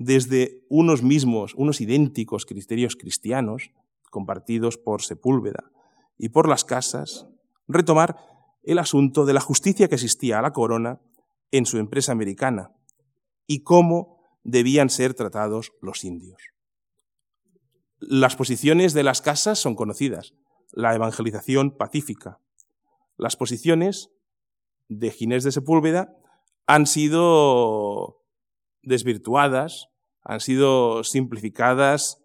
desde unos mismos, unos idénticos criterios cristianos, compartidos por Sepúlveda y por las casas, retomar el asunto de la justicia que existía a la corona en su empresa americana y cómo debían ser tratados los indios. Las posiciones de las casas son conocidas. La evangelización pacífica. Las posiciones de Ginés de Sepúlveda han sido desvirtuadas, han sido simplificadas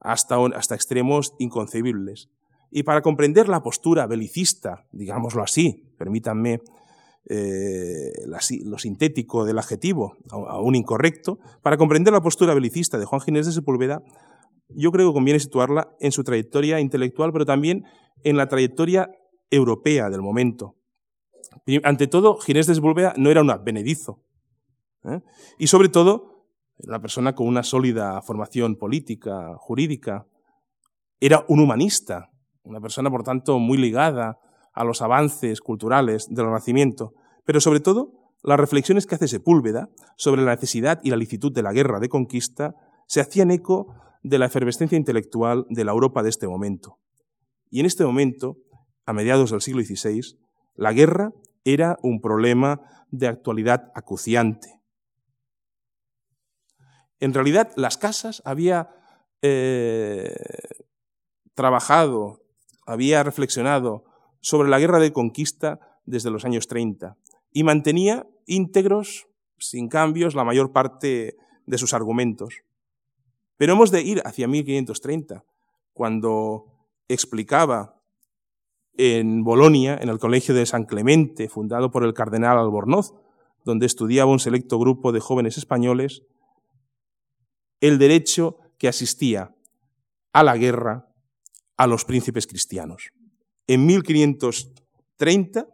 hasta, hasta extremos inconcebibles. Y para comprender la postura belicista, digámoslo así, permítanme eh, lo sintético del adjetivo, aún incorrecto, para comprender la postura belicista de Juan Ginés de Sepúlveda, yo creo que conviene situarla en su trayectoria intelectual, pero también en la trayectoria europea del momento. Ante todo, Ginés de Sepúlveda no era un advenedizo. ¿eh? Y sobre todo, una persona con una sólida formación política, jurídica. Era un humanista, una persona, por tanto, muy ligada a los avances culturales del Renacimiento, pero sobre todo las reflexiones que hace Sepúlveda sobre la necesidad y la licitud de la guerra de conquista se hacían eco de la efervescencia intelectual de la Europa de este momento. Y en este momento, a mediados del siglo XVI, la guerra era un problema de actualidad acuciante. En realidad, las casas había eh, trabajado había reflexionado sobre la guerra de conquista desde los años 30 y mantenía íntegros, sin cambios, la mayor parte de sus argumentos. Pero hemos de ir hacia 1530, cuando explicaba en Bolonia, en el Colegio de San Clemente, fundado por el cardenal Albornoz, donde estudiaba un selecto grupo de jóvenes españoles, el derecho que asistía a la guerra a los príncipes cristianos. En 1530,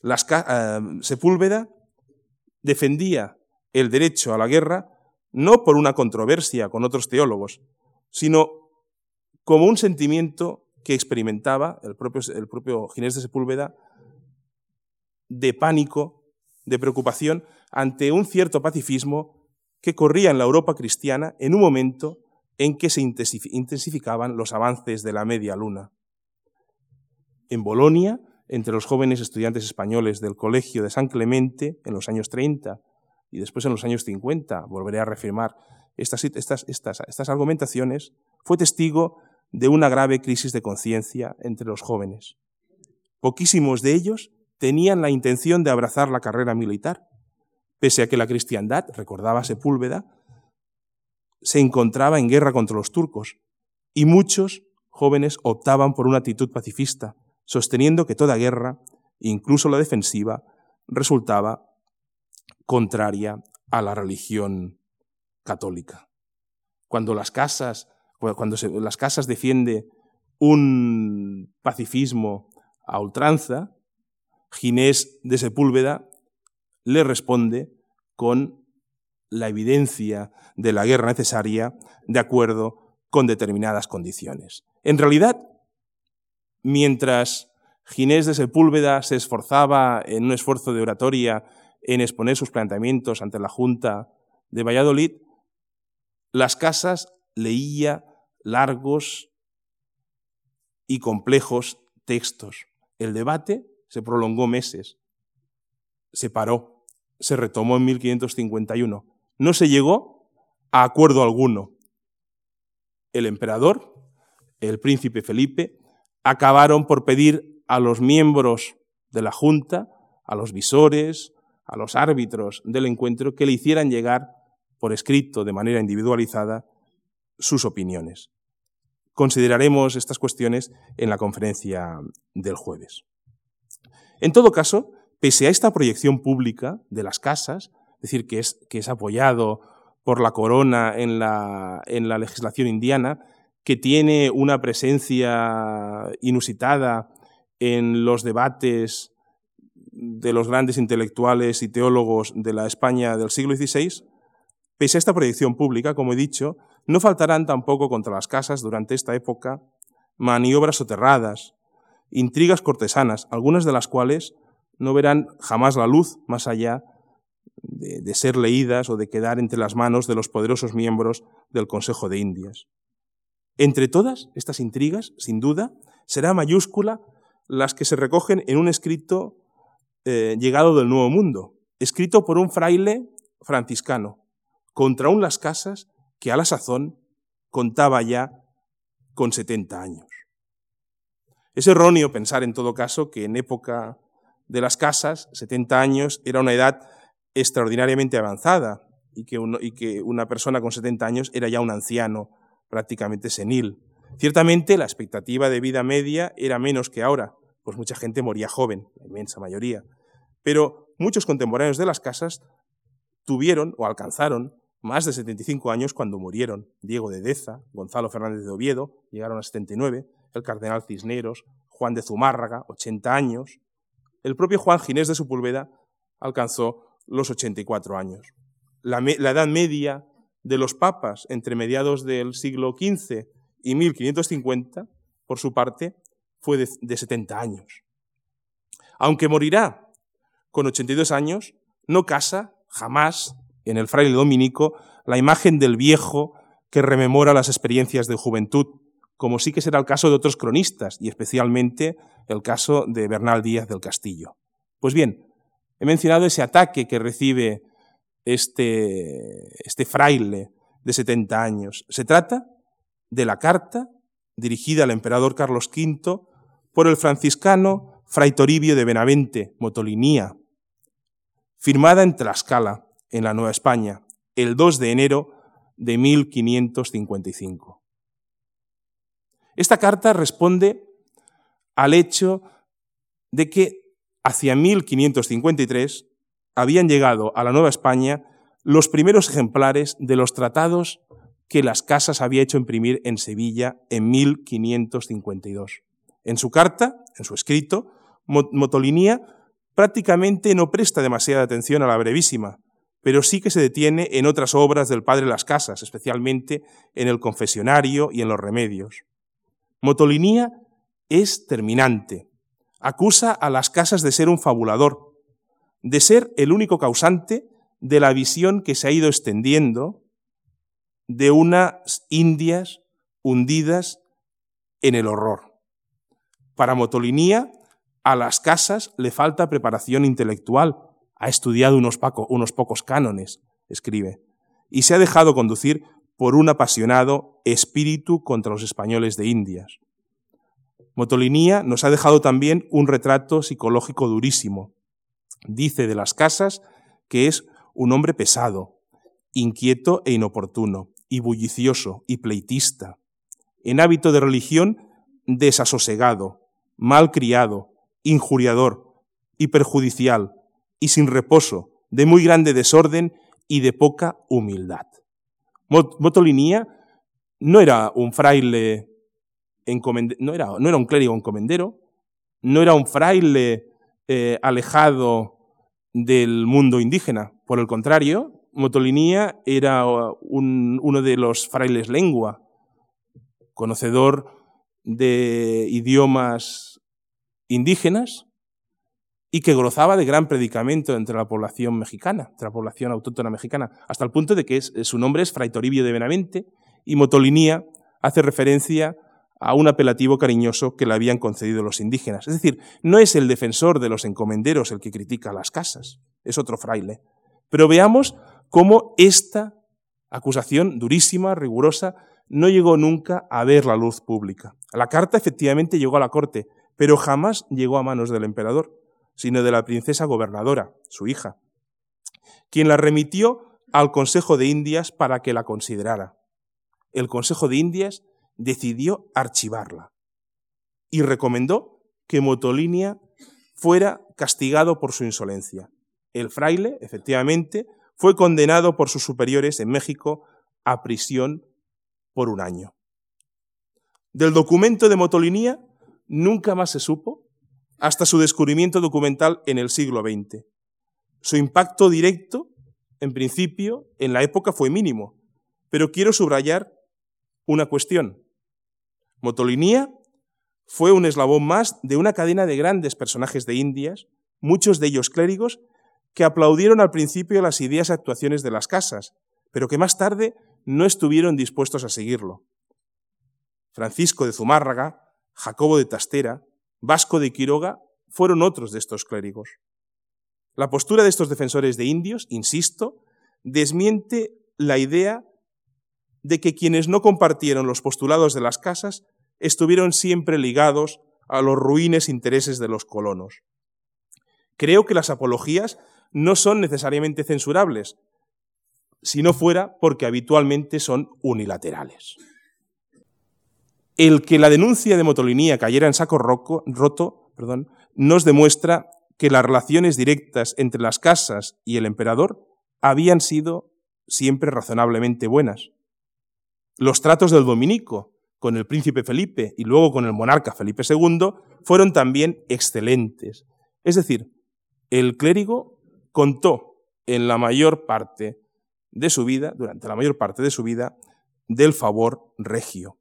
las, eh, Sepúlveda defendía el derecho a la guerra no por una controversia con otros teólogos, sino como un sentimiento que experimentaba el propio, el propio Ginés de Sepúlveda de pánico, de preocupación ante un cierto pacifismo que corría en la Europa cristiana en un momento en que se intensificaban los avances de la media luna. en Bolonia, entre los jóvenes estudiantes españoles del Colegio de San Clemente en los años 30 y después en los años 50, volveré a reafirmar estas, estas, estas, estas argumentaciones, fue testigo de una grave crisis de conciencia entre los jóvenes. Poquísimos de ellos tenían la intención de abrazar la carrera militar, pese a que la cristiandad, recordaba Sepúlveda, se encontraba en guerra contra los turcos, y muchos jóvenes optaban por una actitud pacifista, sosteniendo que toda guerra, incluso la defensiva, resultaba contraria a la religión católica. Cuando las casas, cuando las casas defiende un pacifismo a ultranza, Ginés de Sepúlveda le responde con la evidencia de la guerra necesaria de acuerdo con determinadas condiciones. En realidad, mientras Ginés de Sepúlveda se esforzaba en un esfuerzo de oratoria en exponer sus planteamientos ante la Junta de Valladolid, las casas leía largos y complejos textos. El debate se prolongó meses, se paró, se retomó en 1551. No se llegó a acuerdo alguno. El emperador, el príncipe Felipe, acabaron por pedir a los miembros de la Junta, a los visores, a los árbitros del encuentro, que le hicieran llegar por escrito, de manera individualizada, sus opiniones. Consideraremos estas cuestiones en la conferencia del jueves. En todo caso, pese a esta proyección pública de las casas, es decir, que es, que es apoyado por la corona en la, en la legislación indiana, que tiene una presencia inusitada en los debates de los grandes intelectuales y teólogos de la España del siglo XVI, pese a esta proyección pública, como he dicho, no faltarán tampoco contra las casas durante esta época maniobras soterradas, intrigas cortesanas, algunas de las cuales no verán jamás la luz más allá de, ser leídas o de quedar entre las manos de los poderosos miembros del Consejo de Indias. Entre todas estas intrigas, sin duda, será mayúscula las que se recogen en un escrito eh, llegado del Nuevo Mundo, escrito por un fraile franciscano, contra un Las Casas que a la sazón contaba ya con 70 años. Es erróneo pensar, en todo caso, que en época de las casas, 70 años era una edad extraordinariamente avanzada y que, una persona con 70 años era ya un anciano prácticamente senil. Ciertamente la expectativa de vida media era menos que ahora, pues mucha gente moría joven, la inmensa mayoría. Pero muchos contemporáneos de las casas tuvieron o alcanzaron más de 75 años cuando murieron. Diego de Deza, Gonzalo Fernández de Oviedo, llegaron a 79, el cardenal Cisneros, Juan de Zumárraga, 80 años. El propio Juan Ginés de Sepúlveda alcanzó los 84 años. La, edad media de los papas entre mediados del siglo XV y 1550, por su parte, fue de, de 70 años. Aunque morirá con 82 años, no casa jamás en el fraile dominico la imagen del viejo que rememora las experiencias de juventud, como sí que será el caso de otros cronistas, y especialmente el caso de Bernal Díaz del Castillo. Pues bien, he mencionado ese ataque que recibe este, este fraile de 70 años. Se trata de la carta dirigida al emperador Carlos V por el franciscano Fray Toribio de Benavente, Motolinía, firmada en Tlaxcala, en la Nueva España, el 2 de enero de 1555. Esta carta responde al hecho de que hacia 1553 habían llegado a la Nueva España los primeros ejemplares de los tratados que las casas había hecho imprimir en Sevilla en 1552. En su carta, en su escrito, Motolinía prácticamente no presta demasiada atención a la brevísima, pero sí que se detiene en otras obras del padre Las Casas, especialmente en el confesionario y en los remedios. Motolinía es terminante. Acusa a las casas de ser un fabulador, de ser el único causante de la visión que se ha ido extendiendo de unas Indias hundidas en el horror. Para Motolinía, a las casas le falta preparación intelectual. Ha estudiado unos, unos pocos cánones, escribe, y se ha dejado conducir por un apasionado espíritu contra los españoles de Indias. Motolinía nos ha dejado también un retrato psicológico durísimo. Dice de las casas que es un hombre pesado, inquieto e inoportuno, y bullicioso y pleitista, en hábito de religión desasosegado, mal criado, injuriador y perjudicial, y sin reposo, de muy grande desorden y de poca humildad. Motolinía no era un fraile, no, no era un clérigo encomendero, no era un fraile eh, alejado del mundo indígena. Por el contrario, Motolinía era uno de los frailes lengua, conocedor de idiomas indígenas y que gozaba de gran predicamento entre la población mexicana, entre la población autóctona mexicana, hasta el punto de que su nombre es Fray Toribio de Benavente y Motolinía hace referencia a un apelativo cariñoso que le habían concedido los indígenas. Es decir, no es el defensor de los encomenderos el que critica las casas, es otro fraile. Pero veamos cómo esta acusación durísima, rigurosa, no llegó nunca a ver la luz pública. La carta efectivamente llegó a la corte, pero jamás llegó a manos del emperador, sino de la princesa gobernadora, su hija, quien la remitió al Consejo de Indias para que la considerara. El Consejo de Indias decidió archivarla y recomendó que Motolinia fuera castigado por su insolencia. El fraile, efectivamente, fue condenado por sus superiores en México a prisión por un año. Del documento de Motolinía nunca más se supo hasta su descubrimiento documental en el siglo XX. Su impacto directo, en principio, en la época fue mínimo, pero quiero subrayar una cuestión. Motolinía fue un eslabón más de una cadena de grandes personajes de Indias, muchos de ellos clérigos, que aplaudieron al principio las ideas y actuaciones de las casas, pero que más tarde no estuvieron dispuestos a seguirlo. Francisco de Zumárraga, Jacobo de Tastera, Vasco de Quiroga fueron otros de estos clérigos. La postura de estos defensores de indios, insisto, desmiente la idea de que quienes no compartieron los postulados de las casas estuvieron siempre ligados a los ruines intereses de los colonos. Creo que las apologías no son necesariamente censurables, si no fuera porque habitualmente son unilaterales. El que la denuncia de Motolinía cayera en saco roto perdón, nos demuestra que las relaciones directas entre las casas y el emperador habían sido siempre razonablemente buenas. Los tratos del dominico con el príncipe Felipe y luego con el monarca Felipe II fueron también excelentes. Es decir, el clérigo contó en la mayor parte de su vida, durante la mayor parte de su vida, del favor regio.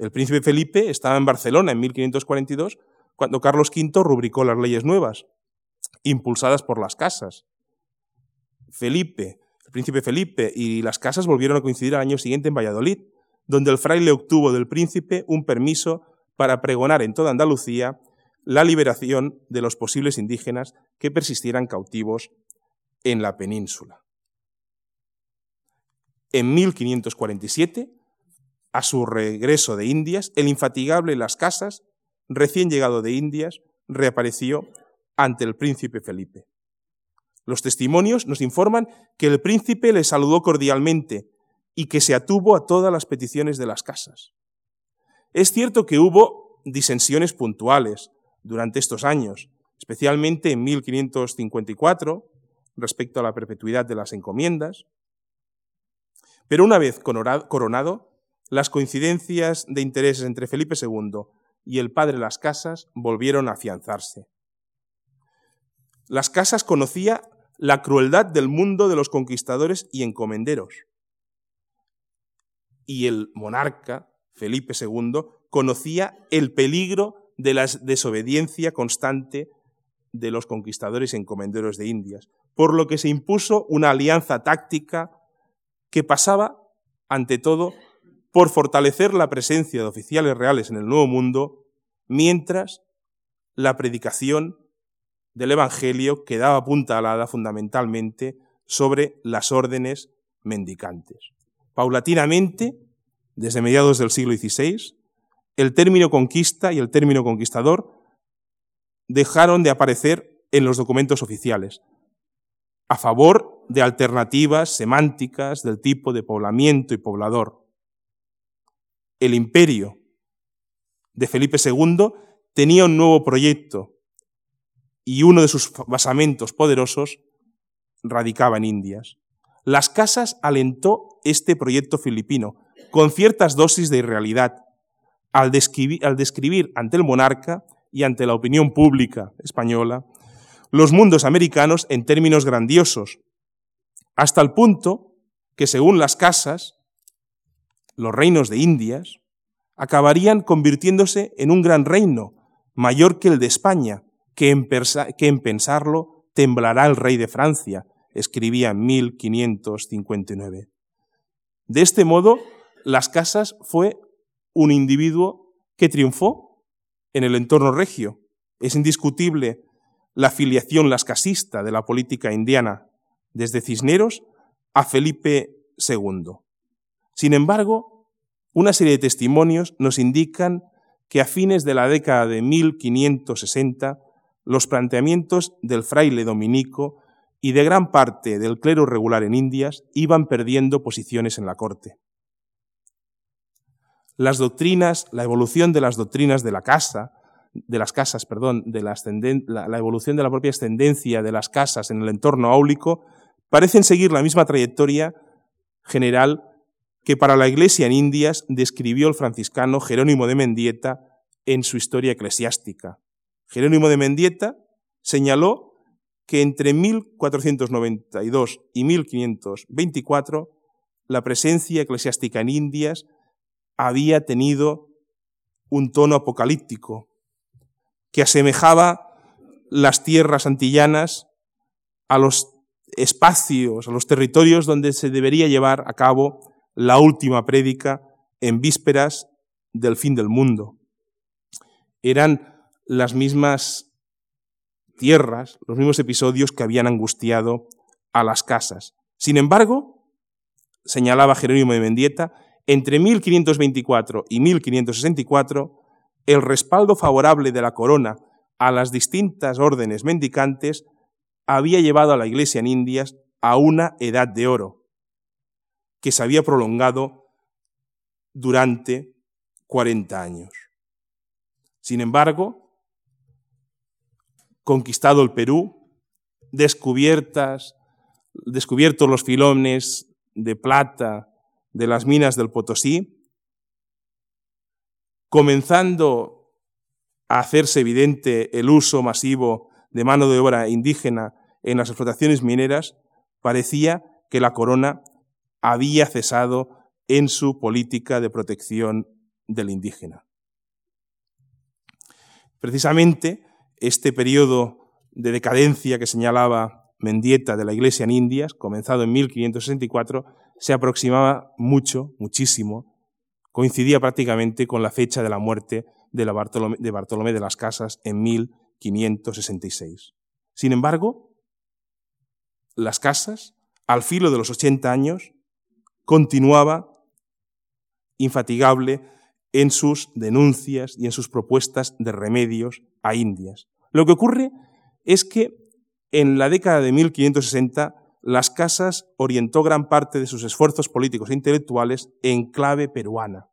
El príncipe Felipe estaba en Barcelona en 1542 cuando Carlos V rubricó las leyes nuevas, impulsadas por las casas. Felipe, el príncipe Felipe y las casas volvieron a coincidir al año siguiente en Valladolid, donde el fraile obtuvo del príncipe un permiso para pregonar en toda Andalucía la liberación de los posibles indígenas que persistieran cautivos en la península. En 1547, a su regreso de Indias, el infatigable Las Casas, recién llegado de Indias, reapareció ante el príncipe Felipe. Los testimonios nos informan que el príncipe le saludó cordialmente y que se atuvo a todas las peticiones de las casas. Es cierto que hubo disensiones puntuales durante estos años, especialmente en 1554, respecto a la perpetuidad de las encomiendas, pero una vez coronado, las coincidencias de intereses entre Felipe II y el padre Las Casas volvieron a afianzarse. Las Casas conocía la crueldad del mundo de los conquistadores y encomenderos. Y el monarca, Felipe II, conocía el peligro de la desobediencia constante de los conquistadores y encomenderos de Indias, por lo que se impuso una alianza táctica que pasaba, ante todo, por fortalecer la presencia de oficiales reales en el Nuevo Mundo, mientras la predicación del Evangelio que daba puntalada fundamentalmente sobre las órdenes mendicantes. Paulatinamente, desde mediados del siglo XVI, el término conquista y el término conquistador dejaron de aparecer en los documentos oficiales, a favor de alternativas semánticas del tipo de poblamiento y poblador. El imperio de Felipe II tenía un nuevo proyecto y uno de sus basamentos poderosos radicaba en Indias. Las Casas alentó este proyecto filipino con ciertas dosis de irrealidad al al describir ante el monarca y ante la opinión pública española los mundos americanos en términos grandiosos, hasta el punto que, según las casas, los reinos de Indias acabarían convirtiéndose en un gran reino, mayor que el de España, que en, pensarlo temblará el rey de Francia, escribía en 1559. De este modo, las casas fue un individuo que triunfó en el entorno regio. Es indiscutible la filiación lascasista de la política indiana desde Cisneros a Felipe II. Sin embargo, una serie de testimonios nos indican que a fines de la década de 1560 los planteamientos del fraile dominico y de gran parte del clero regular en Indias iban perdiendo posiciones en la corte. Las doctrinas, la evolución de las doctrinas de la casa, de las casas, perdón, de la, evolución de la propia ascendencia de las casas en el entorno áulico, parecen seguir la misma trayectoria general que para la Iglesia en Indias describió el franciscano Jerónimo de Mendieta en su historia eclesiástica. Jerónimo de Mendieta señaló que entre 1492 y 1524 la presencia eclesiástica en Indias había tenido un tono apocalíptico, que asemejaba las tierras antillanas a los espacios, a los territorios donde se debería llevar a cabo la última prédica en vísperas del fin del mundo. Eran las mismas tierras, los mismos episodios que habían angustiado a las casas. Sin embargo, señalaba Jerónimo de Mendieta, entre 1524 y 1564 el respaldo favorable de la corona a las distintas órdenes mendicantes había llevado a la Iglesia en Indias a una edad de oro, que se había prolongado durante 40 años. Sin embargo, conquistado el Perú, descubiertas, descubiertos los filones de plata de las minas del Potosí, comenzando a hacerse evidente el uso masivo de mano de obra indígena en las explotaciones mineras, parecía que la corona había cesado en su política de protección del indígena. Precisamente este periodo de decadencia que señalaba Mendieta de la Iglesia en Indias, comenzado en 1564, se aproximaba mucho, muchísimo, coincidía prácticamente con la fecha de la muerte de, Bartolomé, de las Casas en 1566. Sin embargo, las Casas, al filo de los 80 años, continuaba infatigable en sus denuncias y en sus propuestas de remedios a Indias. Lo que ocurre es que en la década de 1560 las Casas orientó gran parte de sus esfuerzos políticos e intelectuales en clave peruana.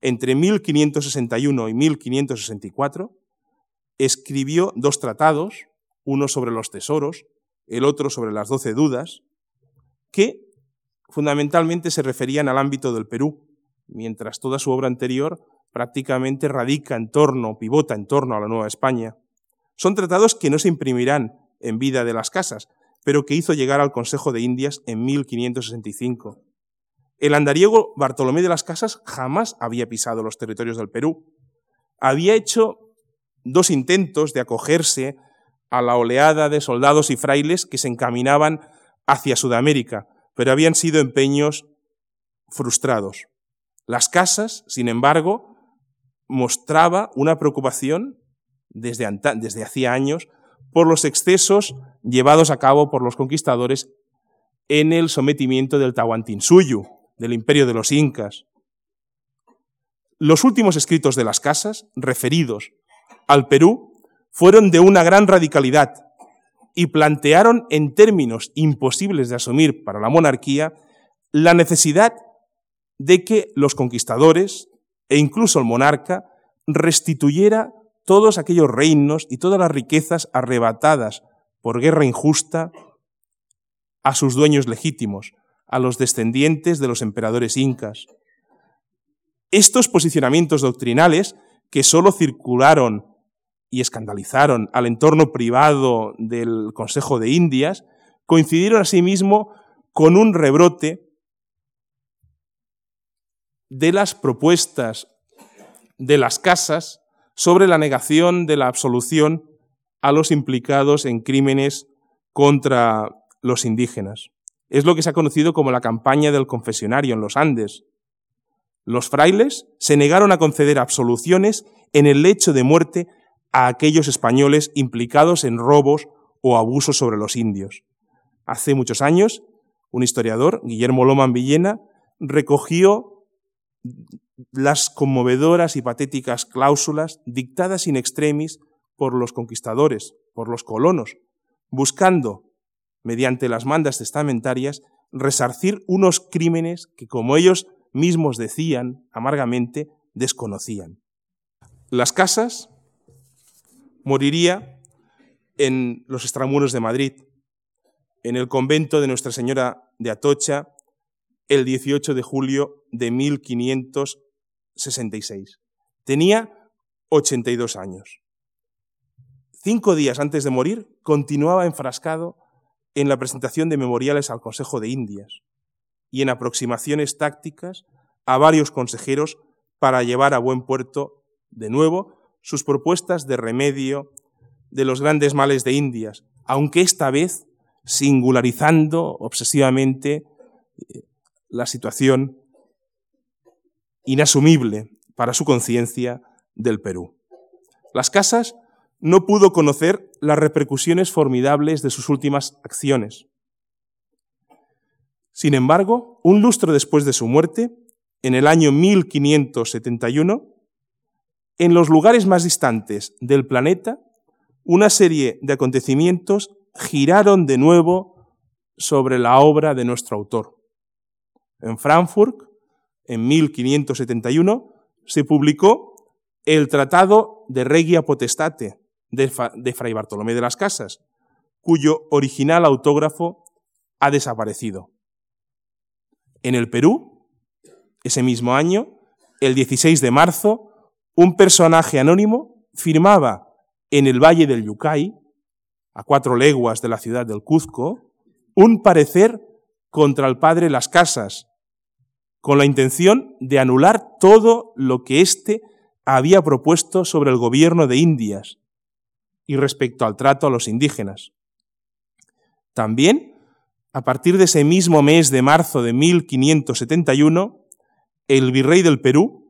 Entre 1561 y 1564 escribió dos tratados, uno sobre los tesoros, el otro sobre las doce dudas, que fundamentalmente se referían al ámbito del Perú, mientras toda su obra anterior prácticamente radica en torno, pivota en torno a la Nueva España. Son tratados que no se imprimirán en vida de las casas, pero que hizo llegar al Consejo de Indias en 1565. El andariego Bartolomé de las Casas jamás había pisado los territorios del Perú. Había hecho dos intentos de acogerse a la oleada de soldados y frailes que se encaminaban hacia Sudamérica, pero habían sido empeños frustrados. Las casas, sin embargo, mostraba una preocupación desde, desde hacía años por los excesos llevados a cabo por los conquistadores en el sometimiento del Tahuantinsuyo, del imperio de los incas. Los últimos escritos de las casas, referidos al Perú, fueron de una gran radicalidad y plantearon en términos imposibles de asumir para la monarquía la necesidad de que los conquistadores e incluso el monarca restituyera todos aquellos reinos y todas las riquezas arrebatadas por guerra injusta a sus dueños legítimos, a los descendientes de los emperadores incas. Estos posicionamientos doctrinales, que sólo circularon y escandalizaron al entorno privado del Consejo de Indias, coincidieron asimismo con un rebrote de las propuestas de las casas sobre la negación de la absolución a los implicados en crímenes contra los indígenas. Es lo que se ha conocido como la campaña del confesionario en los Andes. Los frailes se negaron a conceder absoluciones en el lecho de muerte a aquellos españoles implicados en robos o abusos sobre los indios. Hace muchos años, un historiador, Guillermo Loman Villena, recogió las conmovedoras y patéticas cláusulas dictadas in extremis por los conquistadores, por los colonos, buscando, mediante las mandas testamentarias, resarcir unos crímenes que, como ellos mismos decían amargamente, desconocían. Las casas moriría en los extramuros de Madrid, en el convento de Nuestra Señora de Atocha, el 18 de julio de 1566. Tenía 82 años. Cinco días antes de morir, continuaba enfrascado en la presentación de memoriales al Consejo de Indias y en aproximaciones tácticas a varios consejeros para llevar a buen puerto, de nuevo, sus propuestas de remedio de los grandes males de Indias, aunque esta vez singularizando obsesivamente la situación inasumible para su conciencia del Perú. Las Casas no pudo conocer las repercusiones formidables de sus últimas acciones. Sin embargo, un lustro después de su muerte, en el año 1571, en los lugares más distantes del planeta, una serie de acontecimientos giraron de nuevo sobre la obra de nuestro autor. En Frankfurt, en 1571, se publicó el Tratado de Regia Potestate de, Fray Bartolomé de las Casas, cuyo original autógrafo ha desaparecido. En el Perú, ese mismo año, el 16 de marzo, un personaje anónimo firmaba en el Valle del Yucay, a cuatro leguas de la ciudad del Cuzco, un parecer contra el padre Las Casas, con la intención de anular todo lo que éste había propuesto sobre el gobierno de Indias y respecto al trato a los indígenas. También, a partir de ese mismo mes de marzo de 1571, el virrey del Perú,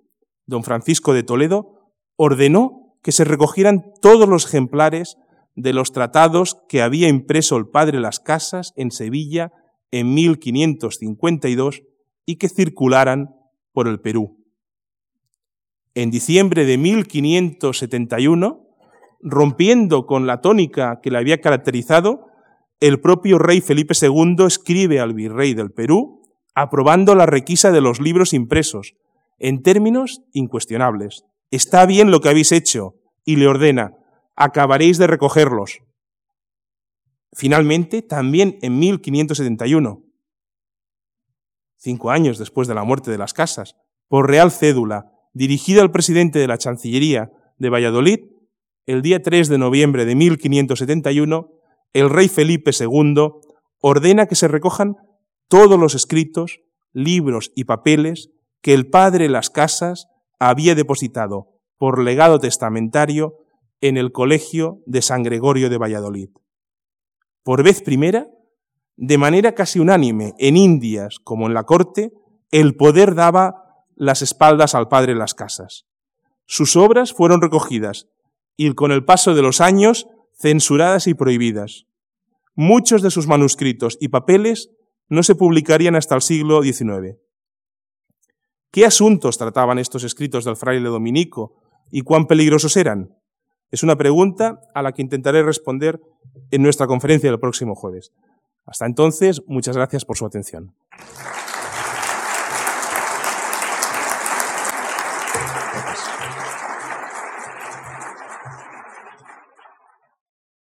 don Francisco de Toledo, ordenó que se recogieran todos los ejemplares de los tratados que había impreso el padre Las Casas en Sevilla en 1552 y que circularan por el Perú. En diciembre de 1571, rompiendo con la tónica que le había caracterizado, el propio rey Felipe II escribe al virrey del Perú aprobando la requisa de los libros impresos, en términos incuestionables. Está bien lo que habéis hecho, y le ordena, acabaréis de recogerlos. Finalmente, también en 1571, cinco años después de la muerte de las casas, por real cédula, dirigida al presidente de la Chancillería de Valladolid, el día 3 de noviembre de 1571, el rey Felipe II ordena que se recojan todos los escritos, libros y papeles que el padre Las Casas había depositado por legado testamentario en el Colegio de San Gregorio de Valladolid. Por vez primera, de manera casi unánime, en Indias como en la corte, el poder daba las espaldas al padre Las Casas. Sus obras fueron recogidas y con el paso de los años censuradas y prohibidas. Muchos de sus manuscritos y papeles no se publicarían hasta el siglo XIX. ¿Qué asuntos trataban estos escritos del fraile dominico y cuán peligrosos eran? Es una pregunta a la que intentaré responder en nuestra conferencia del próximo jueves. Hasta entonces, muchas gracias por su atención.